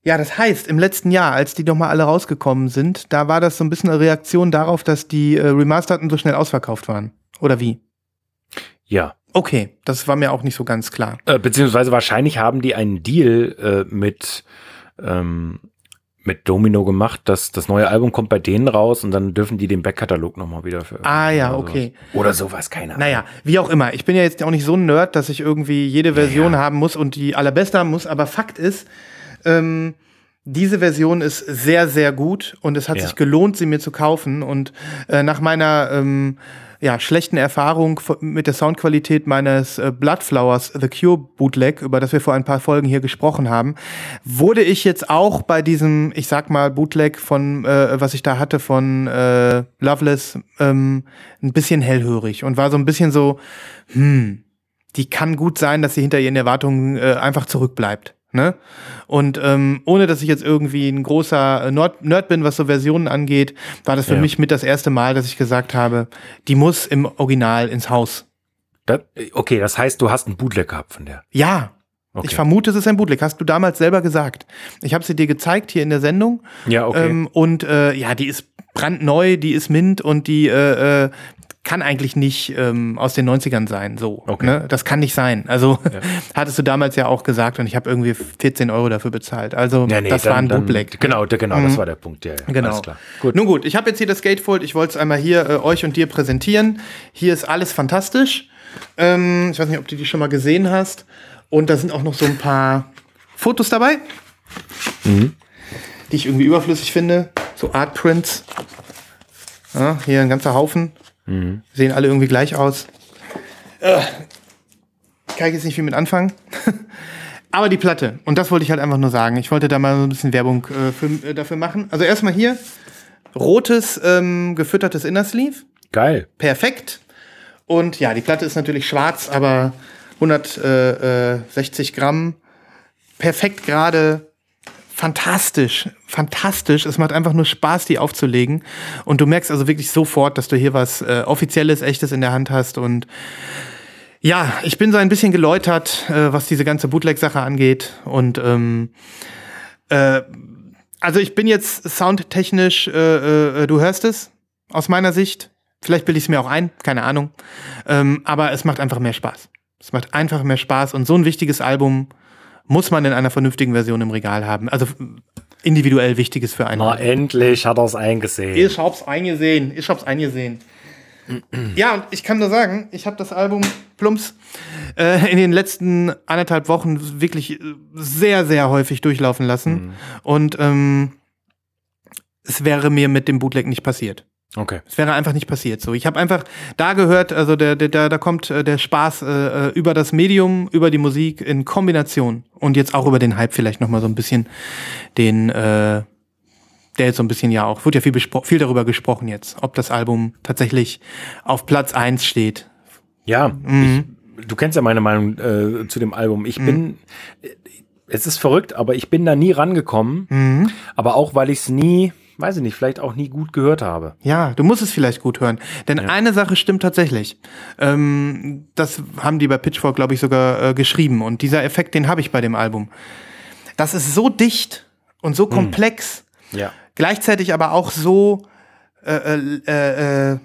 ja, das heißt, im letzten Jahr, als die doch mal alle rausgekommen sind, da war das so ein bisschen eine Reaktion darauf, dass die äh, Remasterten so schnell ausverkauft waren. Oder wie? Ja. Okay, das war mir auch nicht so ganz klar. Äh, beziehungsweise wahrscheinlich haben die einen Deal äh, mit, ähm, mit Domino gemacht, dass das neue Album kommt bei denen raus und dann dürfen die den Backkatalog nochmal wieder für. Ah, ja, oder okay. sowas. Oder sowas, keine Ahnung. Naja, wie auch immer. Ich bin ja jetzt auch nicht so ein Nerd, dass ich irgendwie jede Version haben muss und die allerbeste haben muss. Aber Fakt ist, ähm, diese Version ist sehr, sehr gut und es hat Ja. sich gelohnt, sie mir zu kaufen. Und äh, nach meiner ähm, ja, schlechten Erfahrung mit der Soundqualität meines äh, Bloodflowers The Cure Bootleg, über das wir vor ein paar Folgen hier gesprochen haben, wurde ich jetzt auch bei diesem, ich sag mal, Bootleg von, äh, was ich da hatte von äh, Loveless, ähm, ein bisschen hellhörig und war so ein bisschen so, hm, die kann gut sein, dass sie hinter ihren Erwartungen äh, einfach zurückbleibt. Ne? Und ähm, ohne dass ich jetzt irgendwie ein großer Nerd, Nerd bin, was so Versionen angeht, war das für Ja. mich mit das erste Mal, dass ich gesagt habe, die muss im Original ins Haus. Das, okay, das heißt, du hast einen Bootleg gehabt von der. Ja. Okay. Ich vermute, es ist ein Bootleg. Hast du damals selber gesagt. Ich habe sie dir gezeigt hier in der Sendung. Ja, okay. Ähm, und äh, ja, die ist brandneu, die ist mint und die äh, äh, kann eigentlich nicht ähm, aus den 90ern sein. So. Okay. Ne? Das kann nicht sein. Also hattest du damals ja auch gesagt und ich habe irgendwie 14 Euro dafür bezahlt. Also ja, nee, das dann, war ein Bootleg. Genau, genau, das war der Punkt. Ja, ja, Genau. Alles klar. Gut. Nun gut, ich habe jetzt hier das Gatefold. Ich wollte es einmal hier äh, euch und dir präsentieren. Hier ist alles fantastisch. Ähm, ich weiß nicht, ob du die schon mal gesehen hast. Und da sind auch noch so ein paar Fotos dabei, Mhm. die ich irgendwie überflüssig finde. So Artprints. Ja, hier ein ganzer Haufen. Mhm. Sehen alle irgendwie gleich aus. Äh, kann ich jetzt nicht viel mit anfangen. Aber die Platte, und das wollte ich halt einfach nur sagen. Ich wollte da mal so ein bisschen Werbung äh, für, äh, dafür machen. Also erstmal hier rotes ähm, gefüttertes Inner Sleeve. Geil. Perfekt. Und ja, die Platte ist natürlich schwarz, aber 160 Gramm. Perfekt gerade. Fantastisch. Fantastisch. Es macht einfach nur Spaß, die aufzulegen. Und du merkst also wirklich sofort, dass du hier was äh, Offizielles, Echtes in der Hand hast. Und ja, ich bin so ein bisschen geläutert, äh, was diese ganze Bootleg-Sache angeht. Und ähm, äh, also ich bin jetzt soundtechnisch, äh, äh, du hörst es aus meiner Sicht. Vielleicht bilde ich es mir auch ein, keine Ahnung. Ähm, aber es macht einfach mehr Spaß. Es macht einfach mehr Spaß und so ein wichtiges Album muss man in einer vernünftigen Version im Regal haben. Also individuell wichtiges für einen. Na, endlich hat er es eingesehen. Ich hab's eingesehen. Ich hab's eingesehen. ja, und ich kann nur sagen, ich habe das Album Plumps äh, in den letzten anderthalb Wochen wirklich äh, sehr, sehr häufig durchlaufen lassen. Und ähm, es wäre mir mit dem Bootleg nicht passiert. Okay. Es wäre einfach nicht passiert. So, ich habe einfach da gehört, also der, der, da, da kommt äh, der Spaß äh, äh, über das Medium, über die Musik in Kombination und jetzt auch über den Hype vielleicht noch mal so ein bisschen den, äh, der jetzt so ein bisschen ja auch, wird ja viel, viel darüber gesprochen jetzt, ob das Album tatsächlich auf Platz eins steht. Ja, Mhm. ich, du kennst ja meine Meinung äh, zu dem Album. Ich bin, äh, es ist verrückt, aber ich bin da nie rangekommen. Mhm. Aber auch, weil ich es nie, weiß ich nicht, vielleicht auch nie gut gehört habe. Ja, du musst es vielleicht gut hören. Denn eine Sache stimmt tatsächlich. Ähm, das haben die bei Pitchfork, glaube ich, sogar äh, geschrieben. Und dieser Effekt, den habe ich bei dem Album. Das ist so dicht und so komplex, Ja. gleichzeitig aber auch so, äh, äh, äh,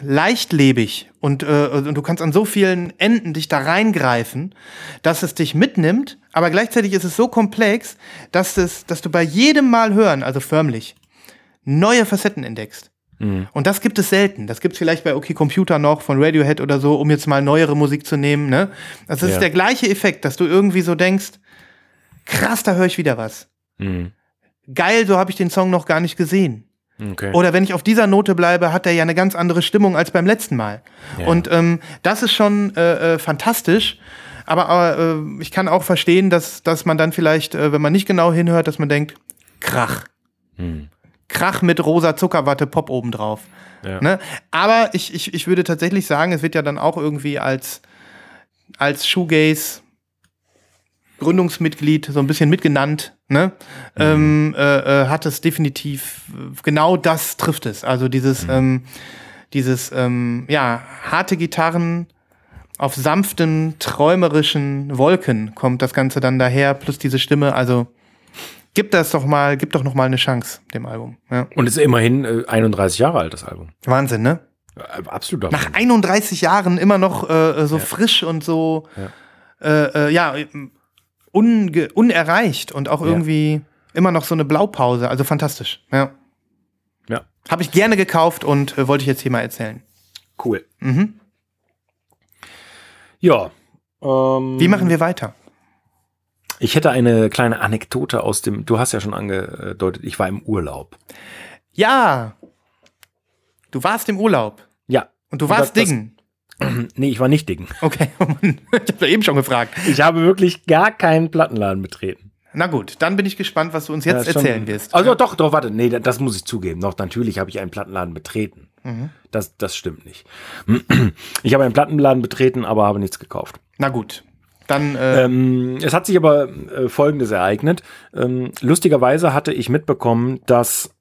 leichtlebig und, äh, und du kannst an so vielen Enden dich da reingreifen, dass es dich mitnimmt, aber gleichzeitig ist es so komplex, dass, es, dass du bei jedem Mal hören, also förmlich, neue Facetten entdeckst. Und das gibt es selten. Das gibt es vielleicht bei OK Computer noch von Radiohead oder so, um jetzt mal neuere Musik zu nehmen. Ne? Also es Ja. ist der gleiche Effekt, dass du irgendwie so denkst, krass, da höre ich wieder was. Mhm. Geil, so habe ich den Song noch gar nicht gesehen. Okay. Oder wenn ich auf dieser Note bleibe, hat er ja eine ganz andere Stimmung als beim letzten Mal. Ja. Und ähm, das ist schon äh, äh, fantastisch. Aber, aber äh, ich kann auch verstehen, dass, dass man dann vielleicht, äh, wenn man nicht genau hinhört, dass man denkt, Krach. Hm. Krach mit rosa Zuckerwatte Pop obendrauf. Ja. Ne? Aber ich, ich, ich würde tatsächlich sagen, es wird ja dann auch irgendwie als, als Shoegaze Gründungsmitglied so ein bisschen mitgenannt, ne? Ähm, äh, äh, hat es definitiv genau das trifft es. Also dieses, ähm, dieses, ähm, ja, harte Gitarren auf sanften, träumerischen Wolken kommt das Ganze dann daher, plus diese Stimme. Also gib das doch mal, gib doch noch mal eine Chance dem Album. Ja. Und ist immerhin äh, 31 Jahre alt, das Album. Wahnsinn, ne? Äh, Absolut. Nach 31 Jahren immer noch äh, so frisch und so, äh, äh, ja, unerreicht und auch irgendwie immer noch so eine Blaupause. Also fantastisch, ja. Ja, Habe ich gerne gekauft und äh, wollte ich jetzt hier mal erzählen. cool. Mhm. Ja. Ähm, Wie machen wir weiter? Ich hätte eine kleine Anekdote aus dem, du hast ja schon angedeutet, ich war im Urlaub. Ja, du warst im Urlaub Ja. und du warst das- Dingen. Nee, ich war nicht Diggen. Okay, ich habe da eben schon gefragt. Ich habe wirklich gar keinen Plattenladen betreten. Na gut, dann bin ich gespannt, was du uns jetzt Ja, erzählen wirst. Also doch, doch, warte, nee, das muss ich zugeben. Noch natürlich habe ich einen Plattenladen betreten. Mhm. Das, das stimmt nicht. Ich habe einen Plattenladen betreten, aber habe nichts gekauft. Na gut, dann äh, Ähm, es hat sich aber äh, Folgendes ereignet. Ähm, lustigerweise hatte ich mitbekommen, dass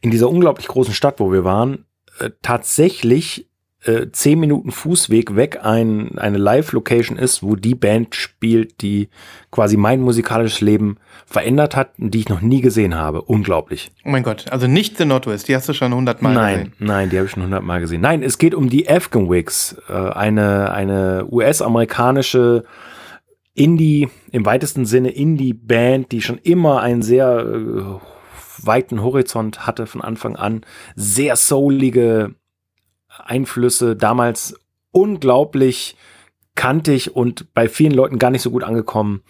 in dieser unglaublich großen Stadt, wo wir waren, äh, tatsächlich äh, zehn Minuten Fußweg weg ein, eine Live-Location ist, wo die Band spielt, die quasi mein musikalisches Leben verändert hat und die ich noch nie gesehen habe. Unglaublich. oh mein Gott, also nicht The Northwest, die hast du schon hundertmal Nein, gesehen. nein, die habe ich schon hundertmal gesehen. Nein, es geht um die Afghan Wigs, äh, eine, eine US-amerikanische Indie, im weitesten Sinne Indie-Band, die schon immer einen sehr äh, weiten Horizont hatte von Anfang an. Sehr soulige Einflüsse, damals unglaublich kantig und bei vielen Leuten gar nicht so gut angekommen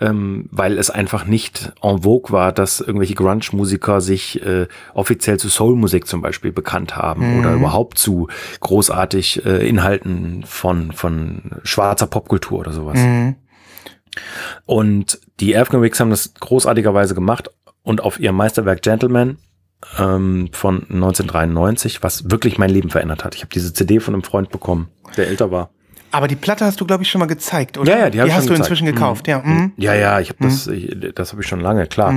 ähm, weil es einfach nicht en vogue war, dass irgendwelche Grunge-Musiker sich äh, offiziell zu Soul-Musik zum Beispiel bekannt haben oder überhaupt zu großartig äh, Inhalten von, von schwarzer Popkultur oder sowas. Mhm. Und die Afghan Wigs haben das großartigerweise gemacht und auf ihrem Meisterwerk Gentleman ähm, von 1993, was wirklich mein Leben verändert hat. Ich habe diese CD von einem Freund bekommen, der älter war. Aber die Platte hast du, glaube ich, schon mal gezeigt, oder? Ja, ja, die ich hast du gezeigt. inzwischen gekauft, ja. Mhm. Ja, ja, ich habe das, ich, das habe ich schon lange, klar.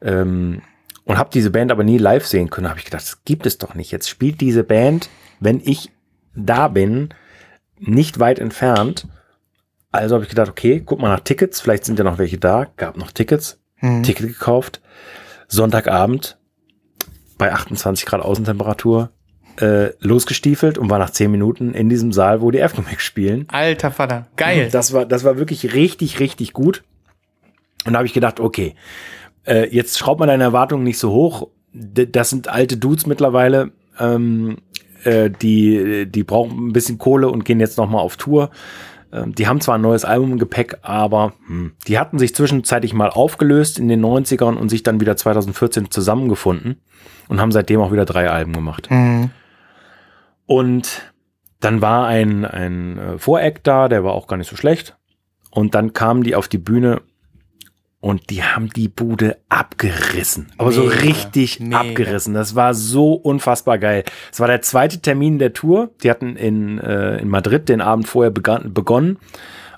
Ähm, und habe diese Band aber nie live sehen können. Habe ich gedacht, das gibt es doch nicht. Jetzt spielt diese Band, wenn ich da bin, nicht weit entfernt. Also habe ich gedacht, okay, guck mal nach Tickets. Vielleicht sind ja noch welche da. Gab noch Tickets. Ticket gekauft. Sonntagabend bei 28 Grad Außentemperatur äh, losgestiefelt und war nach 10 Minuten in diesem Saal, wo die Wigs spielen. Alter Vater, geil. Das war, das war wirklich richtig, richtig gut. Und da habe ich gedacht, okay, äh, jetzt schraubt man deine Erwartungen nicht so hoch. D das sind alte Dudes mittlerweile, ähm, äh, die, die brauchen ein bisschen Kohle und gehen jetzt nochmal auf Tour. Ähm, die haben zwar ein neues Album im Gepäck, aber hm, die hatten sich zwischenzeitlich mal aufgelöst in den 90ern und sich dann wieder 2014 zusammengefunden und haben seitdem auch wieder drei Alben gemacht. Mhm. Und dann war ein, ein äh, Voreck da, der war auch gar nicht so schlecht. Und dann kamen die auf die Bühne und die haben die Bude abgerissen. Aber so Mega, richtig mega. abgerissen. Das war so unfassbar geil. Es war der zweite Termin der Tour. Die hatten in, äh, in Madrid den Abend vorher begann, begonnen.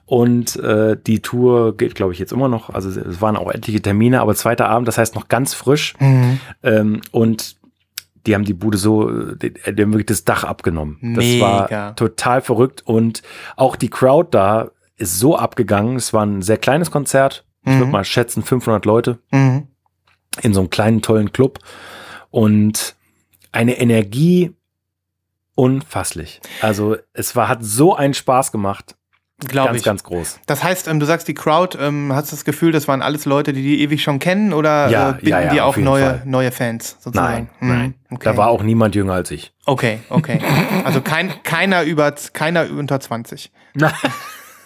Und äh, die Tour geht, glaube ich, jetzt immer noch. Also es waren auch etliche Termine, aber zweiter Abend, das heißt noch ganz frisch. Mhm. Ähm, und die haben die Bude so, äh, die, die haben wirklich das Dach abgenommen. Das Mega. war total verrückt. Und auch die Crowd da ist so abgegangen. Es war ein sehr kleines Konzert. Ich würde mal schätzen 500 Leute Mhm. in so einem kleinen, tollen Club. Und eine Energie, unfasslich. Also es war, hat so einen Spaß gemacht. Glaube Ganz, ich. ganz groß. Das heißt, ähm, du sagst, die Crowd, ähm, hast du das Gefühl, das waren alles Leute, die die ewig schon kennen oder Ja, äh, binden ja, ja, die auch neue, Fall. neue Fans sozusagen? Nein, Mhm, nein. Okay. Da war auch niemand jünger als ich. okay, okay. Also kein, keiner über keiner unter 20.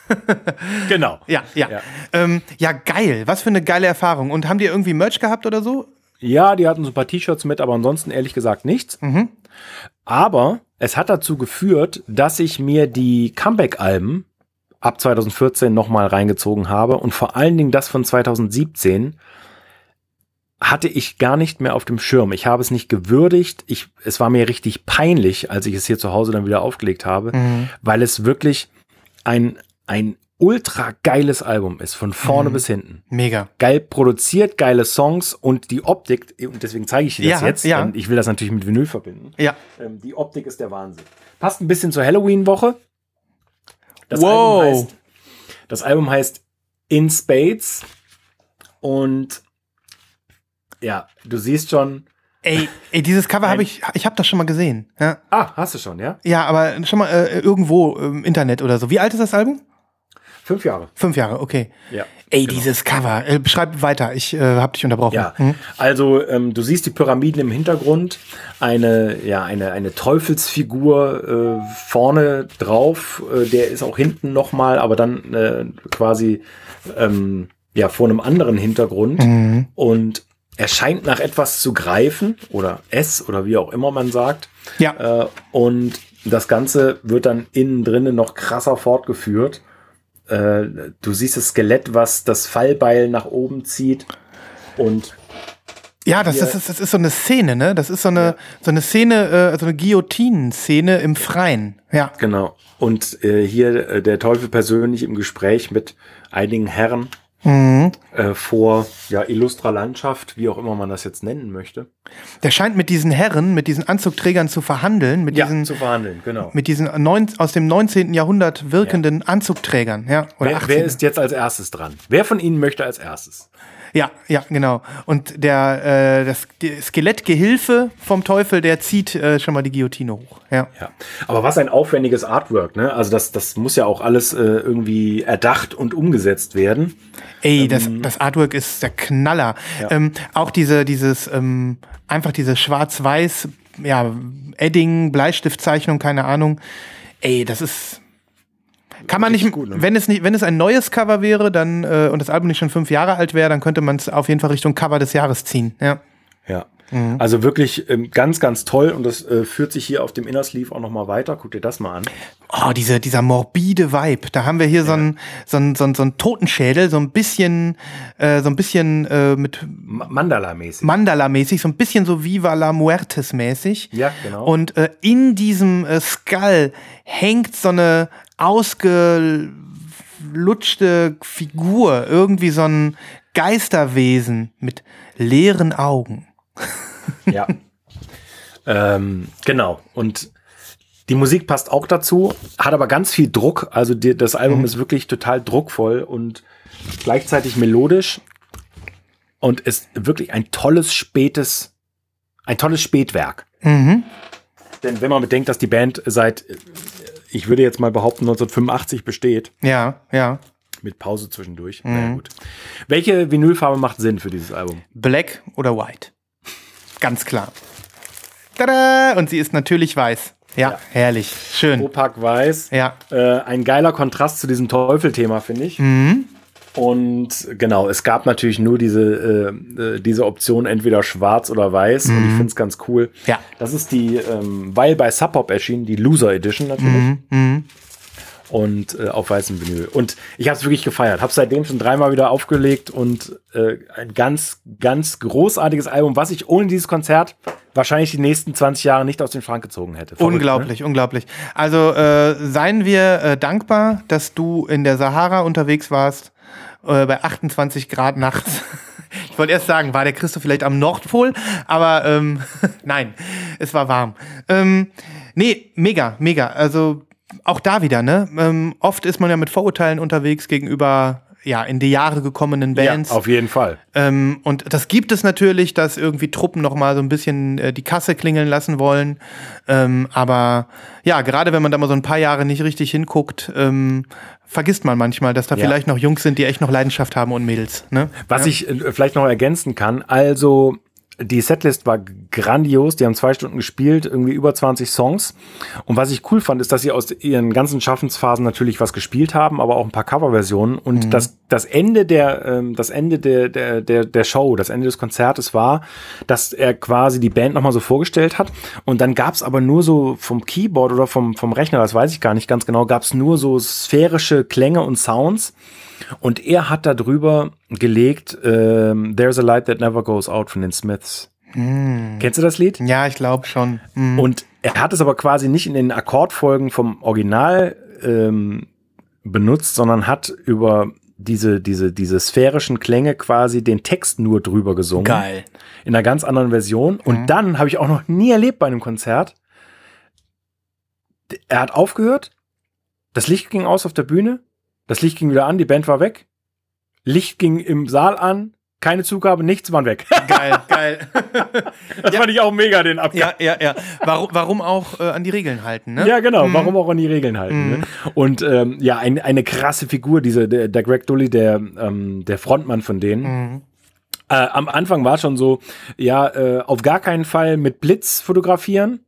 genau. Ja, ja. Ja. Ähm, ja, geil. Was für eine geile Erfahrung. Und haben die irgendwie Merch gehabt oder so? Ja, die hatten so ein paar T-Shirts mit, aber ansonsten ehrlich gesagt nichts. Mhm. Aber es hat dazu geführt, dass ich mir die Comeback-Alben ab 2014 nochmal reingezogen habe und vor allen Dingen das von 2017 hatte ich gar nicht mehr auf dem Schirm. Ich habe es nicht gewürdigt. Ich, es war mir richtig peinlich, als ich es hier zu Hause dann wieder aufgelegt habe, Mhm. weil es wirklich ein, ein ultra geiles Album ist, von vorne Mhm. bis hinten Mega. geil produziert, geile Songs und die Optik, und deswegen zeige ich dir das Ja, jetzt, ja. ich will das natürlich mit Vinyl verbinden. Ja. Ähm, die Optik ist der Wahnsinn. Passt ein bisschen zur Halloween-Woche. Das Wow. Album heißt, das Album heißt In Spades und ja, du siehst schon. Ey, ey dieses Cover habe ich, ich habe das schon mal gesehen. Ja, Ah, hast du schon, ja? ja aber schon mal äh, irgendwo im Internet oder so. Wie alt ist das Album? Fünf Jahre. Fünf Jahre, okay. Ja. Ey, dieses Cover. Äh, beschreib weiter. Ich äh, habe dich unterbrochen. Ja, Hm? also ähm, du siehst die Pyramiden im Hintergrund, eine, ja, eine, eine Teufelsfigur äh, vorne drauf, äh, der ist auch hinten nochmal, aber dann äh, quasi ähm, ja, vor einem anderen Hintergrund Mhm. und er scheint nach etwas zu greifen oder es oder wie auch immer man sagt Ja. äh, und das Ganze wird dann innen drinnen noch krasser fortgeführt. Äh, du siehst das Skelett, was das Fallbeil nach oben zieht und Ja, das, ist, das ist so eine Szene, ne? Das ist so eine, Ja. so eine Szene, äh, so eine Guillotinen-Szene im Freien. Ja. Genau. Und äh, hier äh, der Teufel persönlich im Gespräch mit einigen Herren Mhm. äh, vor ja, illustrer Landschaft, wie auch immer man das jetzt nennen möchte. Der scheint mit diesen Herren, mit diesen Anzugträgern zu verhandeln, mit diesen, zu verhandeln, genau. mit diesen neun, aus dem 19. Jahrhundert wirkenden Anzugträgern. Ja. Oder Wer, 18. wer ist jetzt als erstes dran? Wer von Ihnen möchte als erstes? Ja, ja, genau. Und der äh, das Skelettgehilfe vom Teufel, der zieht äh, schon mal die Guillotine hoch. Ja. Ja. Aber was ein aufwendiges Artwork, ne? Also das, das muss ja auch alles äh, irgendwie erdacht und umgesetzt werden. Ey, das, das Artwork ist der Knaller. Ja. Ähm, auch diese, dieses, ähm, einfach diese schwarz-weiß, ja, Edding, Bleistiftzeichnung, keine Ahnung. Ey, das ist. Kann man nicht, gut, ne? wenn es nicht, wenn es ein neues Cover wäre, dann äh, und das Album nicht schon fünf Jahre alt wäre, dann könnte man es auf jeden Fall Richtung Cover des Jahres ziehen. Ja. Ja. Also wirklich ähm, ganz, ganz toll und das äh, führt sich hier auf dem Inner Sleeve auch nochmal weiter. Guck dir das mal an. Oh, diese, dieser morbide Vibe. Da haben wir hier so einen so einen- so einen- so einen Totenschädel, so ein bisschen, äh, so ein bisschen äh, mit Ma- Mandala-mäßig. Mandala-mäßig, so ein bisschen so Viva la Muertes-mäßig. Ja, genau. Und äh, in diesem äh, Skull hängt so eine ausgelutschte Figur, irgendwie so ein Geisterwesen mit leeren Augen. Ja. ähm, genau. Und die Musik passt auch dazu, hat aber ganz viel Druck. Also die, das Album ist wirklich total druckvoll und gleichzeitig melodisch und ist wirklich ein tolles spätes, ein tolles Spätwerk. Mhm. Denn wenn man bedenkt, dass die Band seit, ich würde jetzt mal behaupten, 1985 besteht, Ja, ja. mit Pause zwischendurch. Na ja, gut. Welche Vinylfarbe macht Sinn für dieses Album? Black oder White? Ganz klar. Tada! Und sie ist natürlich weiß. Ja, Ja. herrlich. Schön. Opak Weiß. Ja. Äh, ein geiler Kontrast zu diesem Teufel-Thema, finde ich. Mhm. Und genau, es gab natürlich nur diese, äh, äh, diese Option, entweder schwarz oder weiß. Und ich finde es ganz cool. Ja. Das ist die, ähm, weil bei Sub Pop erschien, die Loser Edition natürlich. Mhm. Mhm. Und äh, auf weißem Vinyl. Und ich habe es wirklich gefeiert. Habe seitdem schon dreimal wieder aufgelegt und äh, ein ganz, ganz großartiges Album, was ich ohne dieses Konzert wahrscheinlich die nächsten 20 Jahre nicht aus dem Schrank gezogen hätte. Verrückt, Unglaublich, unglaublich. Also äh, seien wir äh, dankbar, dass du in der Sahara unterwegs warst, äh, bei 28 Grad nachts. Ich wollte erst sagen, war der Christoph vielleicht am Nordpol, aber ähm, nein, es war warm. Ähm, nee, mega, mega. Also auch da wieder, ne? Ähm, oft ist man ja mit Vorurteilen unterwegs gegenüber ja, in die Jahre gekommenen Bands. Ja, auf jeden Fall. Ähm, und das gibt es natürlich, dass irgendwie Truppen noch mal so ein bisschen äh, die Kasse klingeln lassen wollen. Ähm, aber ja, gerade wenn man da mal so ein paar Jahre nicht richtig hinguckt, ähm, vergisst man manchmal, dass da Ja. vielleicht noch Jungs sind, die echt noch Leidenschaft haben und Mädels. Ne? Was ja. ich äh, vielleicht noch ergänzen kann, also die Setlist war grandios, die haben zwei Stunden gespielt, irgendwie über 20 Songs. Und was ich cool fand, ist, dass sie aus ihren ganzen Schaffensphasen natürlich was gespielt haben, aber auch ein paar Coverversionen. Und Mhm. das, das Ende der, ähm, das Ende der, der, der, der Show, das Ende des Konzertes war, dass er quasi die Band nochmal so vorgestellt hat. Und dann gab's aber nur so vom Keyboard oder vom, vom Rechner, das weiß ich gar nicht ganz genau, gab's nur so sphärische Klänge und Sounds. Und er hat da drüber gelegt, ähm, There's a Light That Never Goes Out von den Smiths. Kennst du das Lied? Ja, ich glaube schon. Mhm. Und er hat es aber quasi nicht in den Akkordfolgen vom Original ähm, benutzt, sondern hat über diese, diese, diese sphärischen Klänge quasi den Text nur drüber gesungen. Geil. In einer ganz anderen Version. Und dann habe ich auch noch nie erlebt bei einem Konzert. Er hat aufgehört, das Licht ging aus auf der Bühne, das Licht ging wieder an, die Band war weg, Licht ging im Saal an, keine Zugabe, nichts, waren weg. Geil, geil. Das fand ich auch mega, den Abgang. ja, ja, ja. Warum, warum auch äh, an die Regeln halten, ne? Ja, genau. Warum auch an die Regeln halten. Ne? Und ähm, ja, ein, eine krasse Figur, diese, der, der Greg Dully, der, ähm, der Frontmann von denen. Mhm. Äh, am Anfang war schon so, ja, äh, auf gar keinen Fall mit Blitz fotografieren.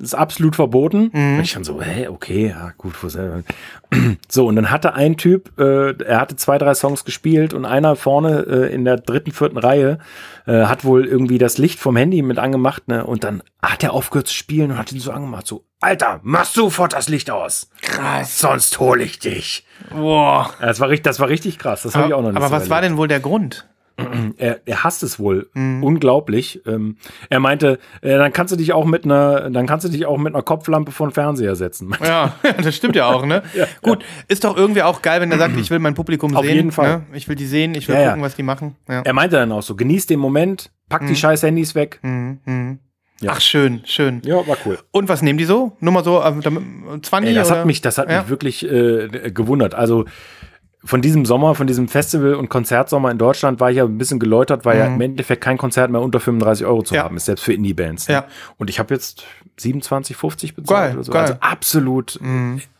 Das ist absolut verboten. Mhm. Und ich dann so, hä, okay, ja, gut. wo ist er? So, und dann hatte ein Typ, äh, er hatte zwei, drei Songs gespielt und einer vorne äh, in der dritten, vierten Reihe äh, hat wohl irgendwie das Licht vom Handy mit angemacht, ne? Und dann hat er aufgehört zu spielen und hat ihn so angemacht, so, Alter, mach sofort das Licht aus. Krass. Sonst hole ich dich. Boah. Das war richtig, das war richtig krass. Das habe ich auch noch nicht Aber so was war erlebt. denn wohl der Grund? Er, er hasst es wohl Mhm. unglaublich. Ähm, er meinte, äh, dann kannst du dich auch mit einer, dann kannst du dich auch mit einer Kopflampe vor den Fernseher setzen. Ja, das stimmt ja auch, ne? Gut, ist doch irgendwie auch geil, wenn er sagt, ich will mein Publikum Auf sehen. jeden Fall. Ne? Ich will die sehen, ich will Ja, ja. gucken, was die machen. Ja. Er meinte dann auch so, genieß den Moment, pack die scheiß Handys weg. Mhm, mhm. Ja. Ach, schön, schön. Ja, war cool. Und was nehmen die so? Nur mal so, äh, damit- 20 Ey, das oder? hat mich, das hat Ja. mich wirklich äh, gewundert. Also von diesem Sommer, von diesem Festival- und Konzertsommer in Deutschland war ich ja ein bisschen geläutert, weil ja im Endeffekt kein Konzert mehr unter 35 Euro zu Mhm. Ja. haben ist, selbst für Indie-Bands. Ne? Ja. Und ich habe jetzt 27, 50 bezahlt Geil, oder so. geil. Mhm. Also absolut,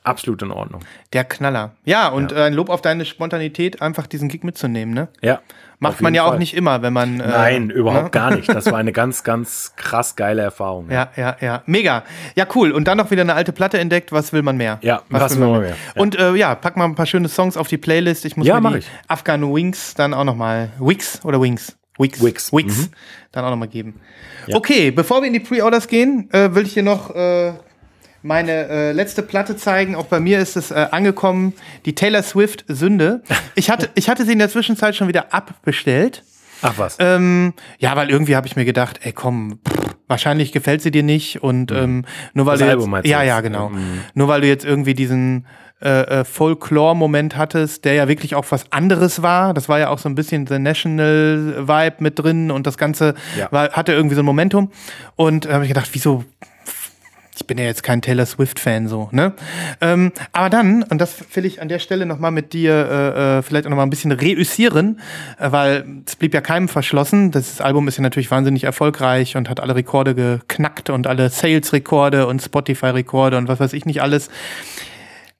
absolut in Ordnung. Der Knaller. Ja, und äh, ein Lob auf deine Spontanität, einfach diesen Gig mitzunehmen, ne? Ja. Macht man ja auch Fall. nicht immer, wenn man. Äh, Nein, überhaupt ne? gar nicht. Das war eine ganz, ganz krass geile Erfahrung. Ja, ja, ja. Mega. Ja, cool. Und dann noch wieder eine alte Platte entdeckt. Was will man mehr? Ja, was, will man mehr? Ja. Und äh, ja, pack mal ein paar schöne Songs auf die Playlist. Ich muss Ja, mir die ich. Afghan Wings dann auch noch mal Wix oder Wings? Wix. Wix. Wix. Mhm. Dann auch noch mal geben. Okay, bevor wir in die Pre-Orders gehen, äh, will ich hier noch äh, meine äh, letzte Platte zeigen. Auch bei mir ist es äh, angekommen, die Taylor Swift Sünde. Ich hatte, ich hatte sie in der Zwischenzeit schon wieder abbestellt. Ach was. Ähm, ja, weil irgendwie habe ich mir gedacht, ey komm, pff, wahrscheinlich gefällt sie dir nicht und ähm, nur weil Das du jetzt, Album du ja jetzt? ja genau, Mhm. nur weil du jetzt irgendwie diesen äh, äh, Folklore-Moment hattest, der ja wirklich auch was anderes war. Das war ja auch so ein bisschen The National Vibe mit drin und das Ganze Ja. war, hatte irgendwie so ein Momentum. Und da habe ich gedacht, wieso ich bin ja jetzt kein Taylor Swift-Fan so, ne? Ähm, aber dann, und das will ich an der Stelle nochmal mit dir äh, äh, vielleicht auch nochmal ein bisschen reüssieren, äh, weil es blieb ja keinem verschlossen. Das Album ist ja natürlich wahnsinnig erfolgreich und hat alle Rekorde geknackt und alle Sales-Rekorde und Spotify-Rekorde und was weiß ich nicht alles.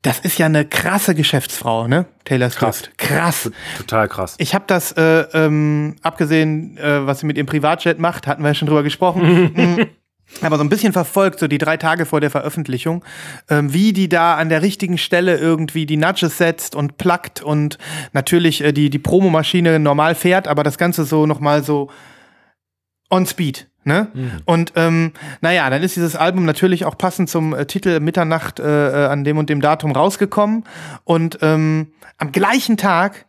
Das ist ja eine krasse Geschäftsfrau, ne? Taylor Swift. Krass. Total krass. Ich habe das, äh, ähm, abgesehen, äh, was sie mit ihrem Privatjet macht, hatten wir ja schon drüber gesprochen. Aber so ein bisschen verfolgt, so die drei Tage vor der Veröffentlichung, ähm, wie die da an der richtigen Stelle irgendwie die Nudges setzt und plackt und natürlich äh, die, die Promomaschine normal fährt, aber das Ganze so nochmal so on speed. Ne? Und ähm, naja, dann ist dieses Album natürlich auch passend zum äh, Titel Mitternacht äh, äh, an dem und dem Datum rausgekommen. Und ähm, am gleichen Tag,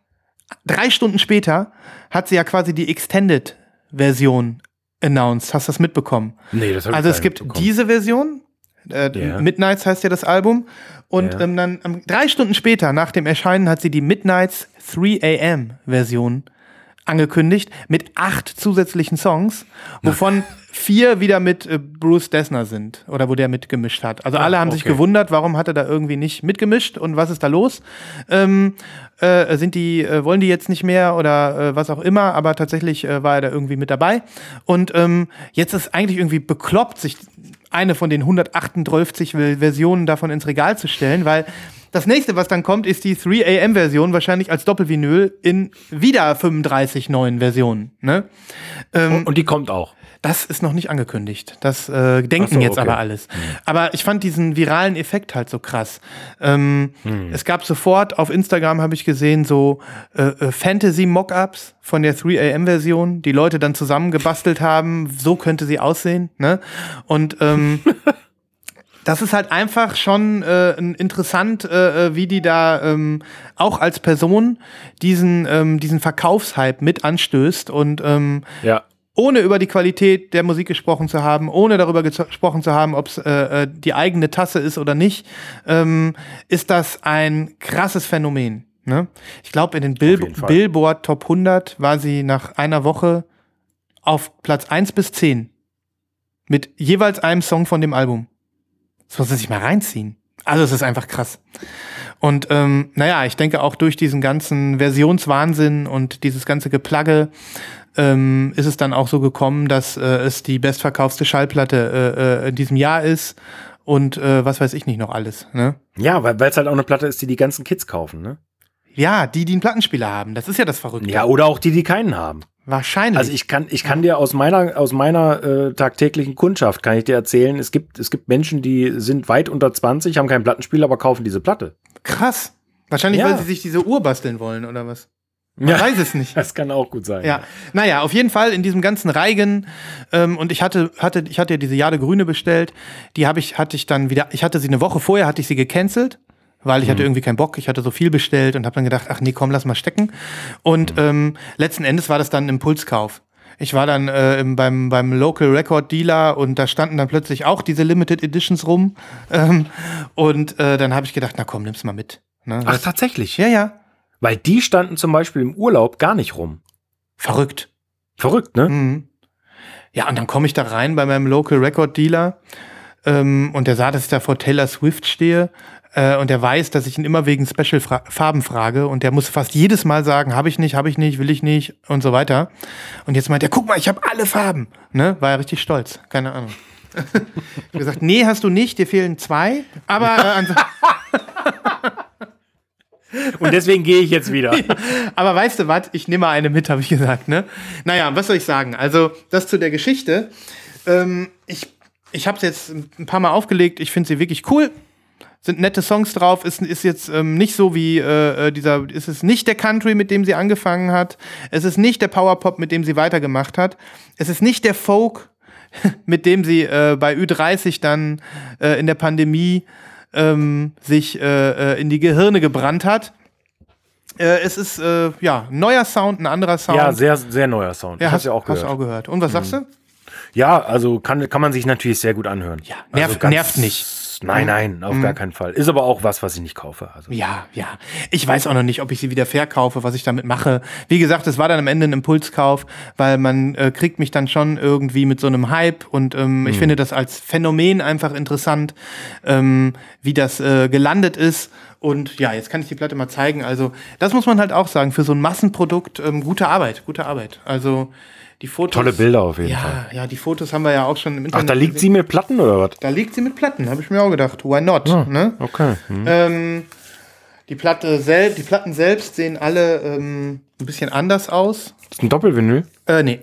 drei Stunden später, hat sie ja quasi die Extended-Version announced. Hast du das mitbekommen? Nee, das hab ich Also es gibt diese Version, äh, Ja. Midnights heißt ja das Album. Und Ja. ähm, dann ähm, drei Stunden später, nach dem Erscheinen, hat sie die Midnights 3 AM Version angekündigt mit acht zusätzlichen Songs, wovon vier wieder mit äh, Bruce Dessner sind oder wo der mitgemischt hat. Also alle haben sich okay. gewundert, warum hat er da irgendwie nicht mitgemischt und was ist da los? Ähm, äh, sind die, äh, wollen die jetzt nicht mehr oder äh, was auch immer, aber tatsächlich äh, war er da irgendwie mit dabei. Und ähm, jetzt ist eigentlich irgendwie bekloppt, sich eine von den 138 Ver- Versionen davon ins Regal zu stellen, weil das nächste, was dann kommt, ist die 3AM-Version, wahrscheinlich als Doppelvinyl in wieder 35 neuen Versionen. Ne? Ähm, Und die kommt auch. Das ist noch nicht angekündigt. Das äh, denken so, jetzt okay. aber alles. Aber ich fand diesen viralen Effekt halt so krass. Ähm, Es gab sofort auf Instagram, habe ich gesehen, so äh, äh, Fantasy-Mockups von der 3AM-Version, die Leute dann zusammengebastelt haben. So könnte sie aussehen. Ne? Und ähm, das ist halt einfach schon äh, interessant, äh, äh, wie die da ähm, auch als Person diesen, ähm, diesen Verkaufshype mit anstößt und ähm, Ja. Ohne über die Qualität der Musik gesprochen zu haben, ohne darüber gesprochen zu haben, ob es äh, äh, die eigene Tasse ist oder nicht, ähm, ist das ein krasses Phänomen. Ne? Ich glaube, in den Fall. Billboard Top 100 war sie nach einer Woche auf Platz 1 bis 10 mit jeweils einem Song von dem Album. Das muss man sich mal reinziehen. Also es ist einfach krass. Und ähm, naja, ich denke auch durch diesen ganzen Versionswahnsinn und dieses ganze Geplagge ähm, ist es dann auch so gekommen, dass äh, es die bestverkaufste Schallplatte äh, äh, in diesem Jahr ist und äh, was weiß ich nicht noch alles. Ne? Ja, weil es halt auch eine Platte ist, die die ganzen Kids kaufen, ne? Ja, die, die einen Plattenspieler haben, das ist ja das Verrückte. Ja, oder auch die, die keinen haben. Wahrscheinlich. Also ich kann, ich kann dir aus meiner, aus meiner äh, tagtäglichen Kundschaft kann ich dir erzählen, es gibt, es gibt Menschen, die sind weit unter 20, haben keinen Plattenspieler, aber kaufen diese Platte. Krass. Wahrscheinlich, Ja. weil sie sich diese Uhr basteln wollen oder was. Man weiß es nicht. Das kann auch gut sein. Ja, naja, auf jeden Fall in diesem ganzen Reigen ähm, und ich hatte, hatte, ich hatte ja diese Jade Grüne bestellt, die habe ich, hatte ich dann wieder, ich hatte sie eine Woche vorher, hatte ich sie gecancelt, weil ich hatte irgendwie keinen Bock, ich hatte so viel bestellt und habe dann gedacht, ach nee, komm, lass mal stecken. Und ähm, letzten Endes war das dann ein Impulskauf. Ich war dann äh, im, beim, beim Local Record Dealer und da standen dann plötzlich auch diese Limited Editions rum. Ähm, und äh, dann habe ich gedacht, na komm, nimm's mal mit. Ne? Ach, tatsächlich. ja, ja. Weil die standen zum Beispiel im Urlaub gar nicht rum. Verrückt. Verrückt, ne? Mhm. Ja, und dann komme ich da rein bei meinem Local Record Dealer ähm, und der sah, dass ich da vor Taylor Swift stehe äh, und der weiß, dass ich ihn immer wegen Special Fra Farben frage und der muss fast jedes Mal sagen, habe ich nicht, habe ich nicht, will ich nicht und so weiter. Und jetzt meint er, guck mal, ich habe alle Farben. Ne? War er richtig stolz, keine Ahnung. ich habe gesagt, nee, hast du nicht, dir fehlen zwei, aber äh, Und deswegen gehe ich jetzt wieder. Aber weißt du was? Ich nehme mal eine mit, habe ich gesagt. Ne? Naja, was soll ich sagen? Also, das zu der Geschichte. Ähm, ich ich habe es jetzt ein paar Mal aufgelegt. Ich finde sie wirklich cool. Sind nette Songs drauf. Ist, ist jetzt ähm, nicht so wie äh, äh, dieser. Ist es nicht der Country, mit dem sie angefangen hat. Es ist nicht der Powerpop, mit dem sie weitergemacht hat. Es ist nicht der Folk, mit dem sie äh, bei Ü30 dann äh, in der Pandemie ähm, sich äh, äh, in die Gehirne gebrannt hat. Äh, es ist äh, ja ein neuer Sound, ein anderer Sound. Ja, sehr, sehr neuer Sound. Ja, ich hast, ja auch hast gehört. du auch gehört. Und was sagst du? Ja, also kann, kann man sich natürlich sehr gut anhören. Ja, nerv- nervt nicht. Nein, nein, auf gar keinen Fall. Ist aber auch was, was ich nicht kaufe. Also. Ja, ja. Ich weiß auch noch nicht, ob ich sie wieder verkaufe, was ich damit mache. Wie gesagt, es war dann am Ende ein Impulskauf, weil man äh, kriegt mich dann schon irgendwie mit so einem Hype und ähm, ich finde das als Phänomen einfach interessant, ähm, wie das äh, gelandet ist. Und ja, jetzt kann ich die Platte mal zeigen. Also, das muss man halt auch sagen, für so ein Massenprodukt ähm, gute Arbeit, gute Arbeit. Also, die Fotos. Tolle Bilder auf jeden Fall. Ja, ja, die Fotos haben wir ja auch schon im Ach, Internet. da liegt gesehen. sie mit Platten oder was? Da liegt sie mit Platten, habe ich mir auch gedacht. Why not? Ne? Okay. Hm. Ähm, die Platte selbst, die Platten selbst sehen alle ähm, ein bisschen anders aus. Ist ein Doppelvinyl? Äh, nee.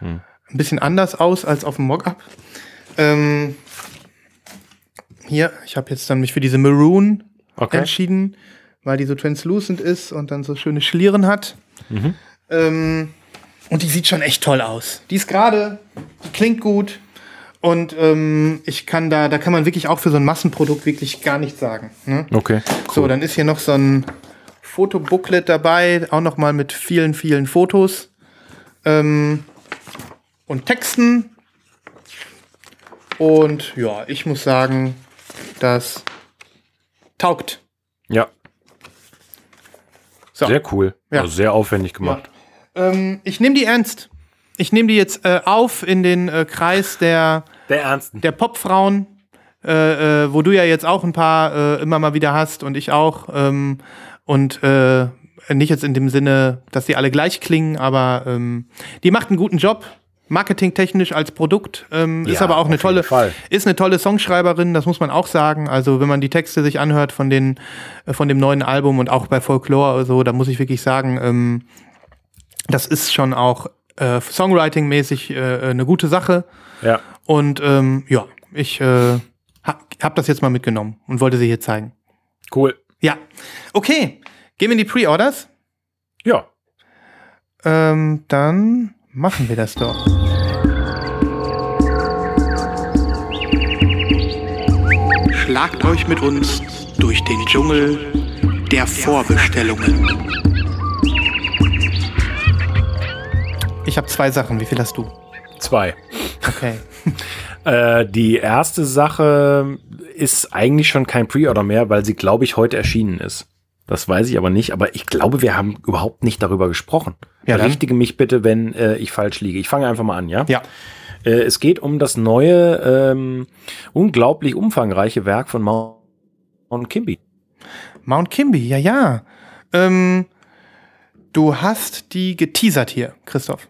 Hm. Ein bisschen anders aus als auf dem Mockup. Ähm, hier, ich habe jetzt dann mich für diese Maroon Okay. entschieden, weil die so translucent ist und dann so schöne Schlieren hat. Mhm. Ähm, und die sieht schon echt toll aus. Die ist gerade, die klingt gut. Und ähm, ich kann da, da kann man wirklich auch für so ein Massenprodukt wirklich gar nichts sagen. Ne? Okay. So, dann ist hier noch so ein Fotobooklet dabei, auch noch mal mit vielen, vielen Fotos ähm, und Texten. Und ja, ich muss sagen, das taugt. Ja, So. sehr cool. Ja. Also sehr aufwendig gemacht. Ähm, ich nehme die ernst. Ich nehme die jetzt äh, auf in den äh, Kreis der, Der Ernsten. der Popfrauen, äh, äh, wo du ja jetzt auch ein paar äh, immer mal wieder hast und ich auch. Ähm, und äh, nicht jetzt in dem Sinne, dass die alle gleich klingen, aber ähm, die macht einen guten Job. Marketingtechnisch als Produkt ähm, ist Ja, aber auch eine tolle, Fall. ist eine tolle Songschreiberin, das muss man auch sagen. Also wenn man die Texte sich anhört von den von dem neuen Album und auch bei Folklore oder so, da muss ich wirklich sagen, ähm, das ist schon auch äh, Songwriting-mäßig äh, eine gute Sache. Ja. Und ähm, ja, ich äh, ha, hab das jetzt mal mitgenommen und wollte sie hier zeigen. Cool. Ja, okay. Gehen wir in die Pre-Orders? Ja. Ähm, dann machen wir das doch. Schlagt euch mit uns durch den Dschungel der Vorbestellungen. Ich habe zwei Sachen. Wie viel hast du? Zwei. Okay. Äh, die erste Sache ist eigentlich schon kein Pre-Order mehr, weil sie, glaube ich, heute erschienen ist. Das weiß ich aber nicht, aber ich glaube, wir haben überhaupt nicht darüber gesprochen. Ja, dann. Berichtige mich bitte, wenn äh, ich falsch liege. Ich fange einfach mal an, ja? Ja. Äh, es geht um das neue, ähm, unglaublich umfangreiche Werk von Mount Kimby. Mount Kimby, ja, ja. Ähm, du hast die geteasert hier, Christoph.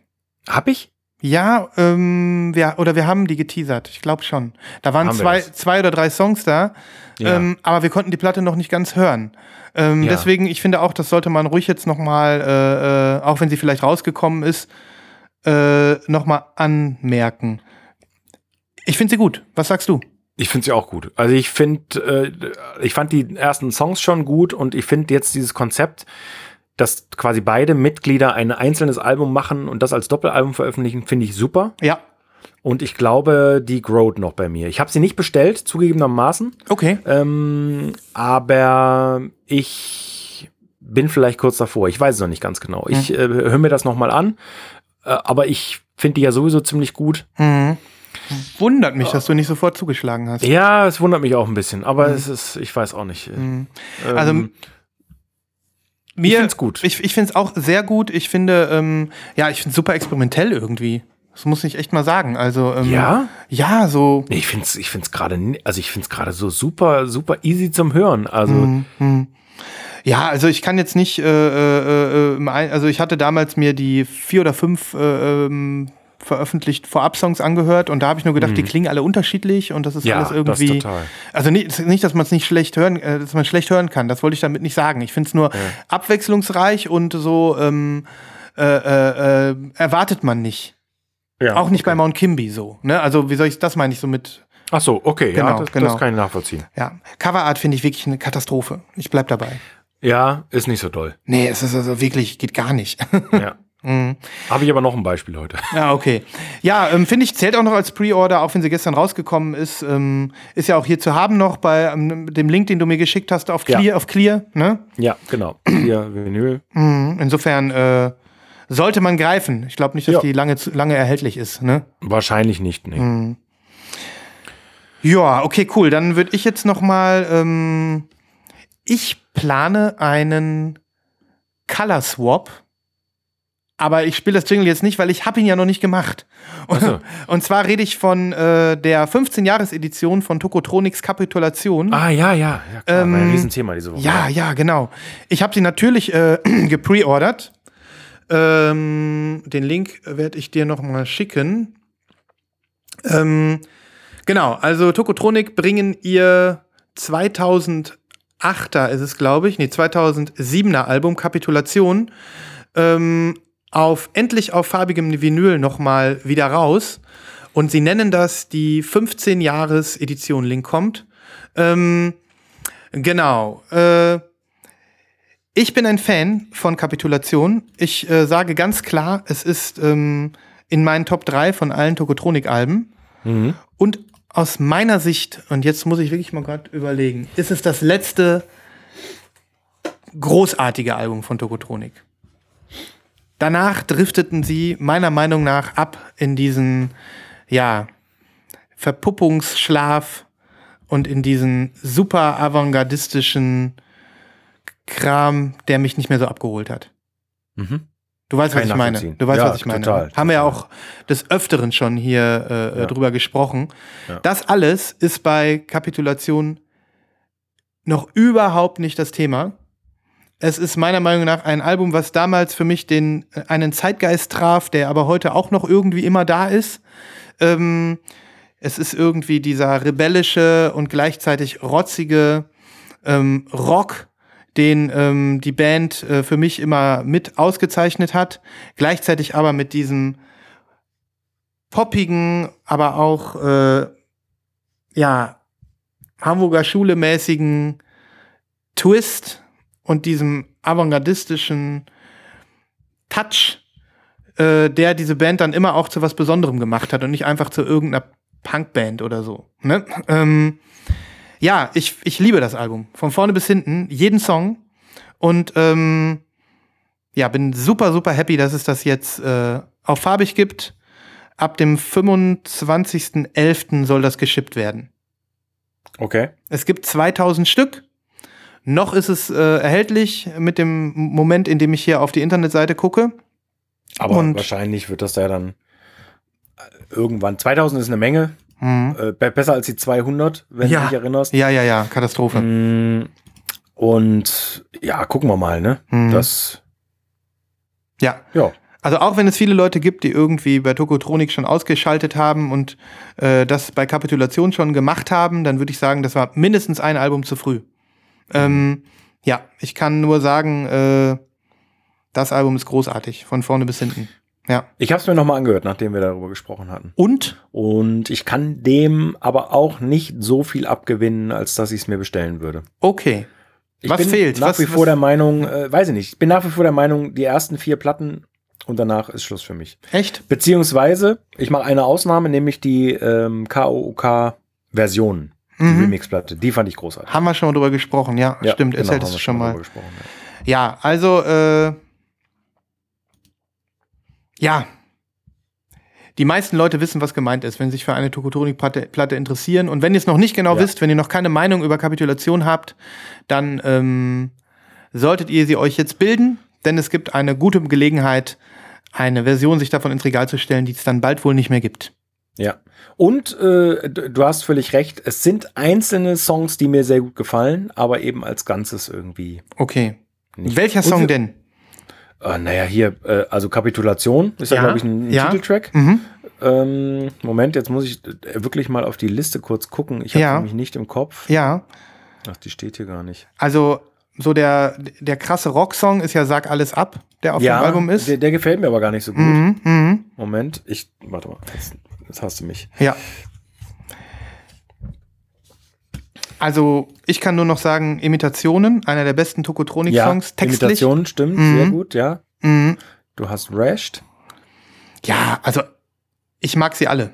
Hab ich? Ja, ähm, wir, oder wir haben die geteasert, ich glaube schon. Da waren Haben zwei, zwei oder drei Songs da, Ja. ähm, aber wir konnten die Platte noch nicht ganz hören. Ähm, Ja. Deswegen, ich finde auch, das sollte man ruhig jetzt noch mal, äh, äh, auch wenn sie vielleicht rausgekommen ist, äh, noch mal anmerken. Ich finde sie gut. Was sagst du? Ich finde sie auch gut. Also ich finde, äh, ich fand die ersten Songs schon gut und ich finde jetzt dieses Konzept, dass quasi beide Mitglieder ein einzelnes Album machen und das als Doppelalbum veröffentlichen, finde ich super. Ja. Und ich glaube, die growt noch bei mir. Ich habe sie nicht bestellt, zugegebenermaßen, Okay. ähm, aber ich bin vielleicht kurz davor. Ich weiß es noch nicht ganz genau. Ich äh, höre mir das noch mal an, äh, aber ich finde die ja sowieso ziemlich gut. Mhm. Wundert mich, dass du nicht sofort zugeschlagen hast. Ja, es wundert mich auch ein bisschen, aber es ist, ich weiß auch nicht. Mhm. Ähm, Also, Mir, Ich find's gut. Ich, ich finde es auch sehr gut. Ich finde, ähm, ja, ich finde super experimentell irgendwie. Das muss ich echt mal sagen. Also, ähm, Ja? Ja, so. Nee, ich finde es ich find's gerade, also ich finde es gerade so super, super easy zum Hören. Also, Mhm. Ja, also ich kann jetzt nicht, äh, äh, äh, Ein- also ich hatte damals mir die vier oder fünf äh, ähm, veröffentlicht Vorab-Songs angehört und da habe ich nur gedacht, die klingen alle unterschiedlich und das ist Mhm. Ja, alles das irgendwie. total. Also nicht, nicht, dass man es nicht schlecht hören, äh, dass man schlecht hören kann. Das wollte ich damit nicht sagen. Ich finde es nur abwechslungsreich und so ähm, äh, äh, äh, erwartet man nicht. ja. Auch nicht bei Mount Kimby so. Ne? Also wie soll ich das meine ich so mit Ach so, okay, ja, Genau, das, genau. das kann ich nachvollziehen. ja Coverart finde ich wirklich eine Katastrophe. Ich bleib dabei. Ja, ist nicht so doll. Nee, es ist also wirklich geht gar nicht. Ja. Mhm. Habe ich aber noch ein Beispiel heute. Ja, okay. Ja, ähm, finde ich, zählt auch noch als Pre-Order, auch wenn sie gestern rausgekommen ist. Ähm, ist ja auch hier zu haben noch bei ähm, dem Link, den du mir geschickt hast auf Ja. Clear. Auf Clear ne? Ja, genau. Hier, Vinyl. Mhm. Insofern äh, sollte man greifen. Ich glaube nicht, dass Ja. die lange, zu- lange erhältlich ist. Ne? Wahrscheinlich nicht, nee. Mhm. Ja, okay, cool. Dann würde ich jetzt noch mal. Ähm, ich plane einen Color Swap. Aber ich spiele das Jingle jetzt nicht, weil ich habe ihn ja noch nicht gemacht. Ach so. Und zwar rede ich von äh, der 15-Jahres-Edition von Tokotronics Kapitulation. Ah, ja, ja. ja klar, Ähm, war ein Riesenthema diese Woche. Ja, ja, genau. Ich habe sie natürlich äh, gepreordert. Ähm, den Link werde ich dir noch mal schicken. Ähm, genau, also Tokotronic bringen ihr 2008er ist es, glaube ich, nee, 2007er Album Kapitulation ähm, auf endlich auf farbigem Vinyl noch mal wieder raus. Und sie nennen das die 15-Jahres-Edition. Link kommt. Ähm, Genau. Äh, ich bin ein Fan von Kapitulation. Ich äh, sage ganz klar, es ist ähm, in meinen Top 3 von allen Tokotronik-Alben. Mhm. Und aus meiner Sicht, und jetzt muss ich wirklich mal gerade überlegen, ist es das letzte großartige Album von Tokotronik. Danach drifteten sie meiner Meinung nach ab in diesen, ja, Verpuppungsschlaf und in diesen super avantgardistischen Kram, der mich nicht mehr so abgeholt hat. Mhm. Du weißt, was Kann ich meine. Du weißt, Ja, was ich meine. total, Haben wir ja total. auch des Öfteren schon hier äh, Ja. drüber gesprochen. Ja. Das alles ist bei Kapitulation noch überhaupt nicht das Thema. Es ist meiner Meinung nach ein Album, was damals für mich den äh, einen Zeitgeist traf, der aber heute auch noch irgendwie immer da ist. Ähm, es ist irgendwie dieser rebellische und gleichzeitig rotzige ähm, Rock, den ähm, die Band äh, für mich immer mit ausgezeichnet hat. Gleichzeitig aber mit diesem poppigen, aber auch äh, ja Hamburger Schule mäßigen Twist und diesem avantgardistischen Touch, äh, der diese Band dann immer auch zu was Besonderem gemacht hat und nicht einfach zu irgendeiner Punkband oder so. Ne? Ähm, ja, ich, ich liebe das Album. Von vorne bis hinten, jeden Song. Und ähm, ja, bin super, super happy, dass es das jetzt äh, auf farbig gibt. Ab dem 25.11. soll das geschippt werden. Okay. Es gibt 2000 Stück. Noch ist es äh, erhältlich mit dem Moment, in dem ich hier auf die Internetseite gucke. Aber Und- wahrscheinlich wird das da ja dann äh, irgendwann. 2000 ist eine Menge. Hm. Äh, be- besser als die 200, wenn Ja. du dich erinnerst. Ja, ja, ja, Katastrophe. Mm, Und ja, gucken wir mal, ne? Mhm. Das, Ja. ja. Also auch wenn es viele Leute gibt, die irgendwie bei Tokotronik schon ausgeschaltet haben und äh, das bei Kapitulation schon gemacht haben, dann würde ich sagen, das war mindestens ein Album zu früh. Ähm, ja, ich kann nur sagen, äh, das Album ist großartig, von vorne bis hinten. Ja. Ich habe es mir nochmal angehört, nachdem wir darüber gesprochen hatten. Und? Und ich kann dem aber auch nicht so viel abgewinnen, als dass ich es mir bestellen würde. Okay. Ich Was bin fehlt? nach Was- wie was- vor der Meinung, äh, weiß ich nicht, ich bin nach wie vor der Meinung, die ersten vier Platten und danach ist Schluss für mich. Echt? Beziehungsweise, ich mache eine Ausnahme, nämlich die ähm, KOK-Version, die Mhm. Remix-Platte. Die fand ich großartig. Haben wir schon mal drüber gesprochen, ja, Ja, stimmt, genau, erzähltest du schon mal. gesprochen, ja. Ja, also, äh, ja. Die meisten Leute wissen, was gemeint ist, wenn sie sich für eine Tokotronik-Platte Platte interessieren. Und wenn ihr es noch nicht genau Ja. wisst, wenn ihr noch keine Meinung über Kapitulation habt, dann ähm, solltet ihr sie euch jetzt bilden, denn es gibt eine gute Gelegenheit, eine Version sich davon ins Regal zu stellen, die es dann bald wohl nicht mehr gibt. Ja. Und äh, du hast völlig recht, es sind einzelne Songs, die mir sehr gut gefallen, aber eben als Ganzes irgendwie Okay. nicht. Welcher Song denn? Äh, naja, hier, äh, also Kapitulation ist ja, Ja, glaube ich, ein, ein ja. Titeltrack. Mhm. Ähm, Moment, jetzt muss ich äh, wirklich mal auf die Liste kurz gucken. Ich habe Ja. nämlich nicht im Kopf. Ja, Ach, die steht hier gar nicht. also so der, der krasse Rocksong ist ja Sag alles ab, der auf dem Album ist. Der, der gefällt mir aber gar nicht so gut. Mhm, mhm. Moment, ich, warte mal, jetzt, jetzt hast du mich. Ja. Also, ich kann nur noch sagen, Imitationen, einer der besten Tokotronik-Songs, textlich. Imitation stimmt, Mhm. sehr gut, ja. Mhm. Du hast Rashed. Ja, also, ich mag sie alle.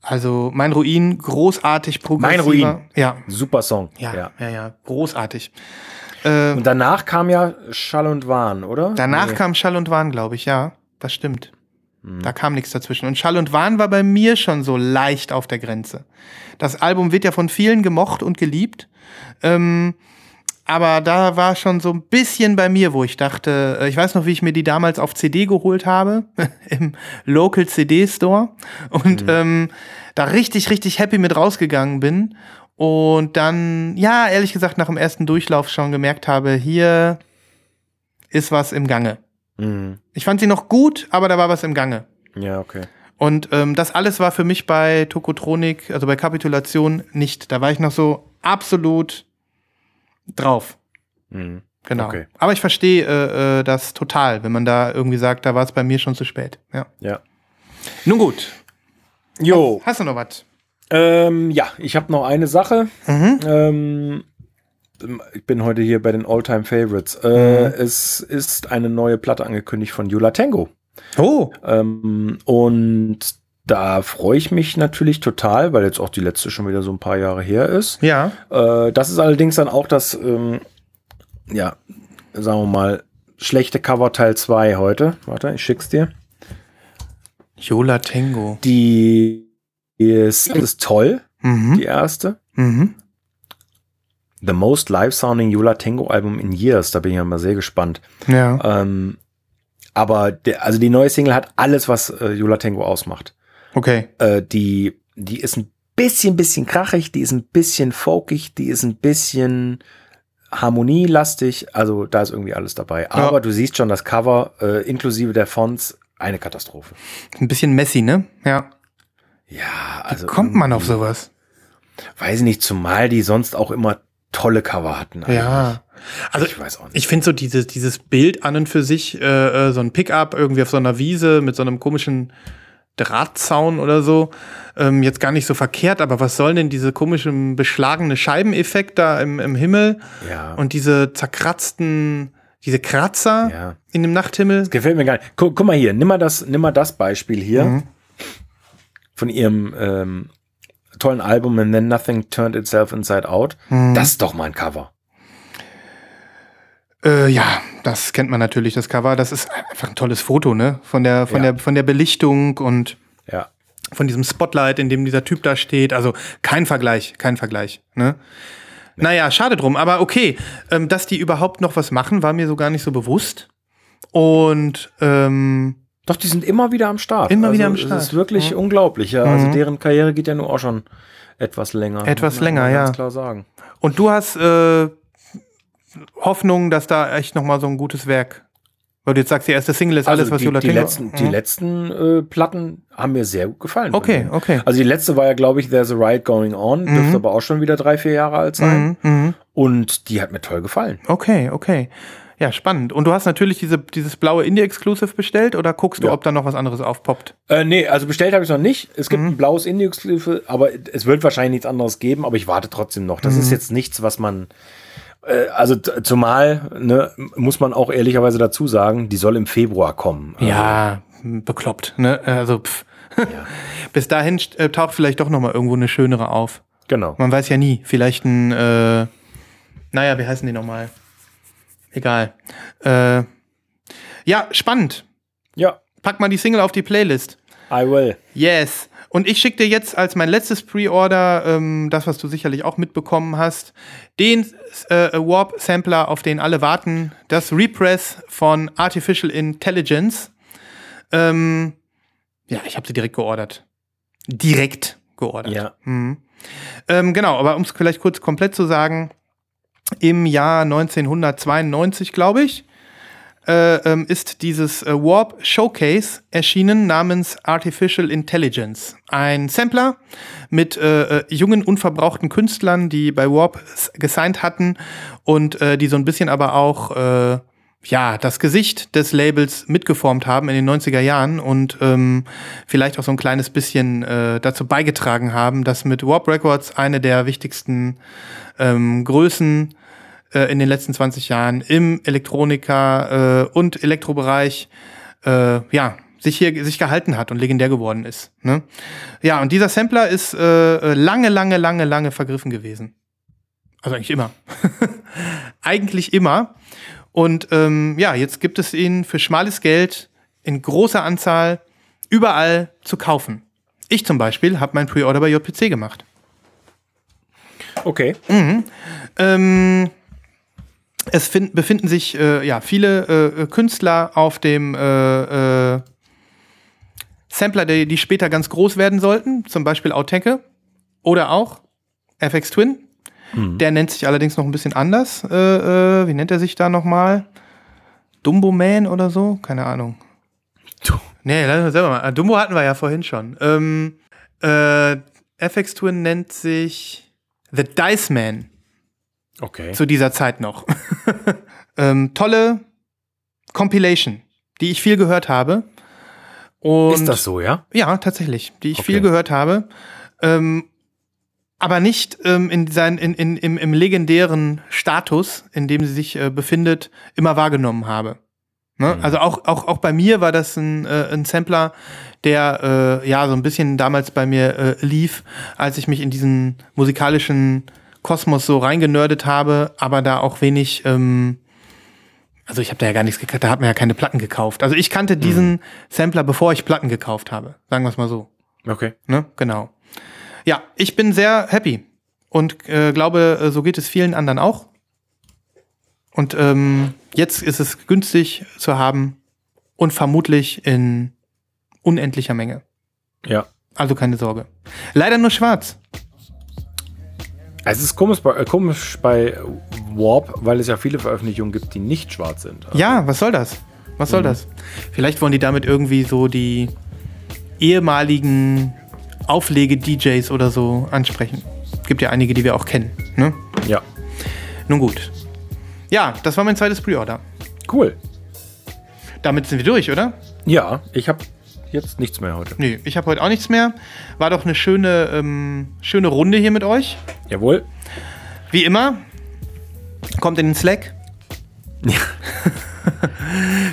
Also, mein Ruin, großartig progressiver. Mein Ruin. Ja, Super Song. ja, ja, ja, großartig. Äh, Und danach kam ja Schall und Wahn, oder? danach Nee. kam Schall und Wahn, glaube ich, ja, das stimmt. Mhm. Da kam nichts dazwischen. Und Schall und Wahn war bei mir schon so leicht auf der Grenze. Das Album wird ja von vielen gemocht und geliebt. Ähm, aber da war schon so ein bisschen bei mir, wo ich dachte, äh, ich weiß noch, wie ich mir die damals auf CD geholt habe, im Local CD Store. Und ähm, da richtig, richtig happy mit rausgegangen bin. Und dann, ja, ehrlich gesagt, nach dem ersten Durchlauf schon gemerkt habe, hier ist was im Gange. Mhm. Ich fand sie noch gut, aber da war was im Gange. Ja, okay. Und ähm, das alles war für mich bei Tokotronik, also bei Kapitulation, nicht. Da war ich noch so absolut drauf. Mhm. Genau. Okay. Aber ich verstehe äh, äh, das total, wenn man da irgendwie sagt, da war es bei mir schon zu spät. Ja. Ja. Nun gut. Jo. Hast du noch was? Ähm, ja, ich habe noch eine Sache. Mhm. Ähm, ich bin heute hier bei den All-Time Favorites. Äh, Mhm. Es ist eine neue Platte angekündigt von Yula Tango. Oh. Ähm, und da freue ich mich natürlich total, weil jetzt auch die letzte schon wieder so ein paar Jahre her ist. Ja. Äh, das ist allerdings dann auch das, ähm, ja, sagen wir mal, schlechte Cover Teil 2 heute. Warte, ich schick's dir. Yola Tango. Die ist, ist toll, Mhm. die erste. Mhm. The Most Live Sounding Yola Tango Album in Years. Da bin ich ja mal sehr gespannt. Ja. Ähm, Aber der, also die neue Single hat alles, was äh, Yola Tango ausmacht. Okay. Äh, die, die ist ein bisschen, bisschen krachig, die ist ein bisschen folkig, die ist ein bisschen harmonielastig. Also da ist irgendwie alles dabei. Aber du siehst schon das Cover äh, inklusive der Fonts eine Katastrophe. Ein bisschen messy, ne? Ja. Ja, also Kommt man auf sowas? weiß ich nicht, zumal die sonst auch immer tolle Cover hatten. eigentlich. Ja. Also ich weiß auch nicht. Ich finde so dieses, dieses Bild an und für sich, äh, äh, so ein Pickup irgendwie auf so einer Wiese mit so einem komischen Drahtzaun oder so, ähm, jetzt gar nicht so verkehrt, aber was soll denn diese komischen beschlagene Scheibeneffekt da im, im Himmel ja. und diese zerkratzten, diese Kratzer Ja. in dem Nachthimmel? Gefällt mir gar nicht. Guck, guck mal hier, nimm mal das, nimm mal das Beispiel hier Mhm. von ihrem ähm, tollen Album And Then Nothing Turned Itself Inside Out. Mhm. Das ist doch mal ein Cover. Äh, ja, das kennt man natürlich, das Cover. Das ist einfach ein tolles Foto, ne? Von der, von Ja. der, von der Belichtung und Ja. von diesem Spotlight, in dem dieser Typ da steht. Also kein Vergleich, kein Vergleich. Ne? Naja, schade drum, aber okay, ähm, dass die überhaupt noch was machen, war mir so gar nicht so bewusst. Und ähm, Doch, die sind immer wieder am Start. Immer also, wieder am Start. Das ist wirklich Mhm. unglaublich. Ja. Also Mhm. deren Karriere geht ja nur auch schon etwas länger. Etwas länger, ganz ja. klar sagen. und du hast äh, Hoffnung, dass da echt noch mal so ein gutes Werk, weil du jetzt sagst, die erste Single ist alles, was Also die, Yola die Tango- letzten, die Mhm. letzten äh, Platten haben mir sehr gut gefallen. Okay, okay. Also die letzte war ja, glaube ich, There's a Riot Going On. Mhm. Dürfte aber auch schon wieder drei, vier Jahre alt sein. Mhm, mhm. Und die hat mir toll gefallen. Okay, okay. Ja, spannend. Und du hast natürlich diese, dieses blaue Indie-Exclusive bestellt oder guckst du, Ja. ob da noch was anderes aufpoppt? Äh, nee, also bestellt habe ich noch nicht. Es Mhm. gibt ein blaues Indie-Exclusive, aber es wird wahrscheinlich nichts anderes geben, aber ich warte trotzdem noch. Mhm. Das ist jetzt nichts, was man. Äh, also zumal, ne, muss man auch ehrlicherweise dazu sagen, die soll im Februar kommen. Also, Ja, bekloppt. Ne? Also pff. bis dahin äh, taucht vielleicht doch noch mal irgendwo eine schönere auf. Genau. Man weiß ja nie. Vielleicht ein, äh, naja, wie heißen die nochmal? Egal. Äh, ja, spannend. Ja, Pack mal die Single auf die Playlist. I will. Yes. Und ich schicke dir jetzt als mein letztes Pre-Order, ähm, das, was du sicherlich auch mitbekommen hast, den äh, Warp-Sampler, auf den alle warten, das Repress von Artificial Intelligence. Ähm, ja, ich habe sie direkt geordert. Direkt geordert. Ja. Mhm. Ähm, genau, aber um es vielleicht kurz komplett zu sagen, im Jahr 1992, glaube ich, äh, ähm, ist dieses äh, Warp Showcase erschienen namens Artificial Intelligence. Ein Sampler mit äh, äh, jungen, unverbrauchten Künstlern, die bei Warp gesigned hatten und äh, die so ein bisschen aber auch äh, ja, das Gesicht des Labels mitgeformt haben in den 90er Jahren und ähm, vielleicht auch so ein kleines bisschen äh, dazu beigetragen haben, dass mit Warp Records eine der wichtigsten ähm, Größen äh, in den letzten 20 Jahren im Elektroniker- äh, und Elektrobereich äh, ja, sich hier sich gehalten hat und legendär geworden ist. Ne? Ja, und dieser Sampler ist äh, lange, lange, lange, lange vergriffen gewesen. Also eigentlich immer. eigentlich immer. Und ähm, ja, jetzt gibt es ihn für schmales Geld in großer Anzahl überall zu kaufen. Ich zum Beispiel habe mein Pre-Order bei JPC gemacht. Okay. Ähm, es find, befinden sich äh, ja, viele äh, Künstler auf dem äh, äh, Sampler, die, die später ganz groß werden sollten, zum Beispiel Auteke oder auch FX Twin. Der nennt sich allerdings noch ein bisschen anders. Äh, äh, wie nennt er sich da nochmal? Dumbo Man oder so? Keine Ahnung. Du. Nee, lass uns selber mal. Dumbo hatten wir ja vorhin schon. Ähm, äh, FX Twin nennt sich The Dice Man Okay. zu dieser Zeit noch. ähm, tolle Compilation, die ich viel gehört habe. Und ist das so, ja? Ja, tatsächlich, die ich Okay. viel gehört habe. Ähm, aber nicht ähm, in sein, in, in, im, im legendären Status, in dem sie sich äh, befindet, immer wahrgenommen habe. Ne? Also auch, auch, auch bei mir war das ein, äh, ein Sampler, der äh, ja so ein bisschen damals bei mir äh, lief, als ich mich in diesen musikalischen Kosmos so reingenördet habe, aber da auch wenig, ähm, also ich habe da ja gar nichts gekauft, da hat man ja keine Platten gekauft. Also ich kannte diesen Sampler, bevor ich Platten gekauft habe, sagen wir es mal so. Okay. Ne? Genau. Ja, ich bin sehr happy und äh, glaube, äh, so geht es vielen anderen auch. Und ähm, jetzt ist es günstig zu haben und vermutlich in unendlicher Menge. Ja. Also keine Sorge. Leider nur schwarz. Es ist komisch bei, äh, komisch bei Warp, weil es ja viele Veröffentlichungen gibt, die nicht schwarz sind. Also, Ja, was soll das? Was soll Mhm. das? Vielleicht wollen die damit irgendwie so die ehemaligen Auflege-DJs oder so ansprechen. Gibt ja einige, die wir auch kennen. Ne? ja. Nun gut. Ja, das war mein zweites Pre-Order. Cool. Damit sind wir durch, oder? Ja, ich habe jetzt nichts mehr heute. Nee, ich habe heute auch nichts mehr. War doch eine schöne, ähm, schöne Runde hier mit euch. Jawohl. Wie immer. Kommt in den Slack.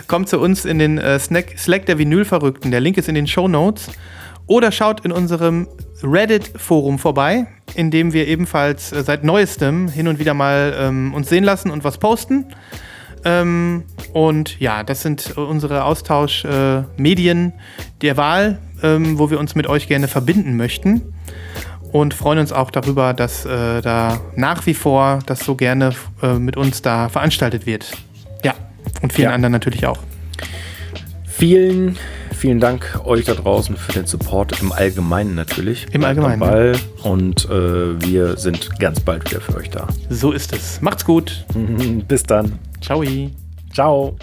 Kommt zu uns in den äh, Snack, Slack der Vinylverrückten. Der Link ist in den Show Notes. Oder schaut in unserem Reddit-Forum vorbei, in dem wir ebenfalls äh, seit neuestem hin und wieder mal ähm, uns sehen lassen und was posten. Ähm, und ja, das sind äh, unsere Austauschmedien der Wahl, ähm, wo wir uns mit euch gerne verbinden möchten. Und freuen uns auch darüber, dass äh, da nach wie vor das so gerne äh, mit uns da veranstaltet wird. Ja, und vielen Ja. anderen natürlich auch. Vielen, vielen Dank euch da draußen für den Support im Allgemeinen natürlich. Im Allgemeinen, Ball und äh, wir sind ganz bald wieder für euch da. So ist es. Macht's gut. Bis dann. Ciao. Ciao.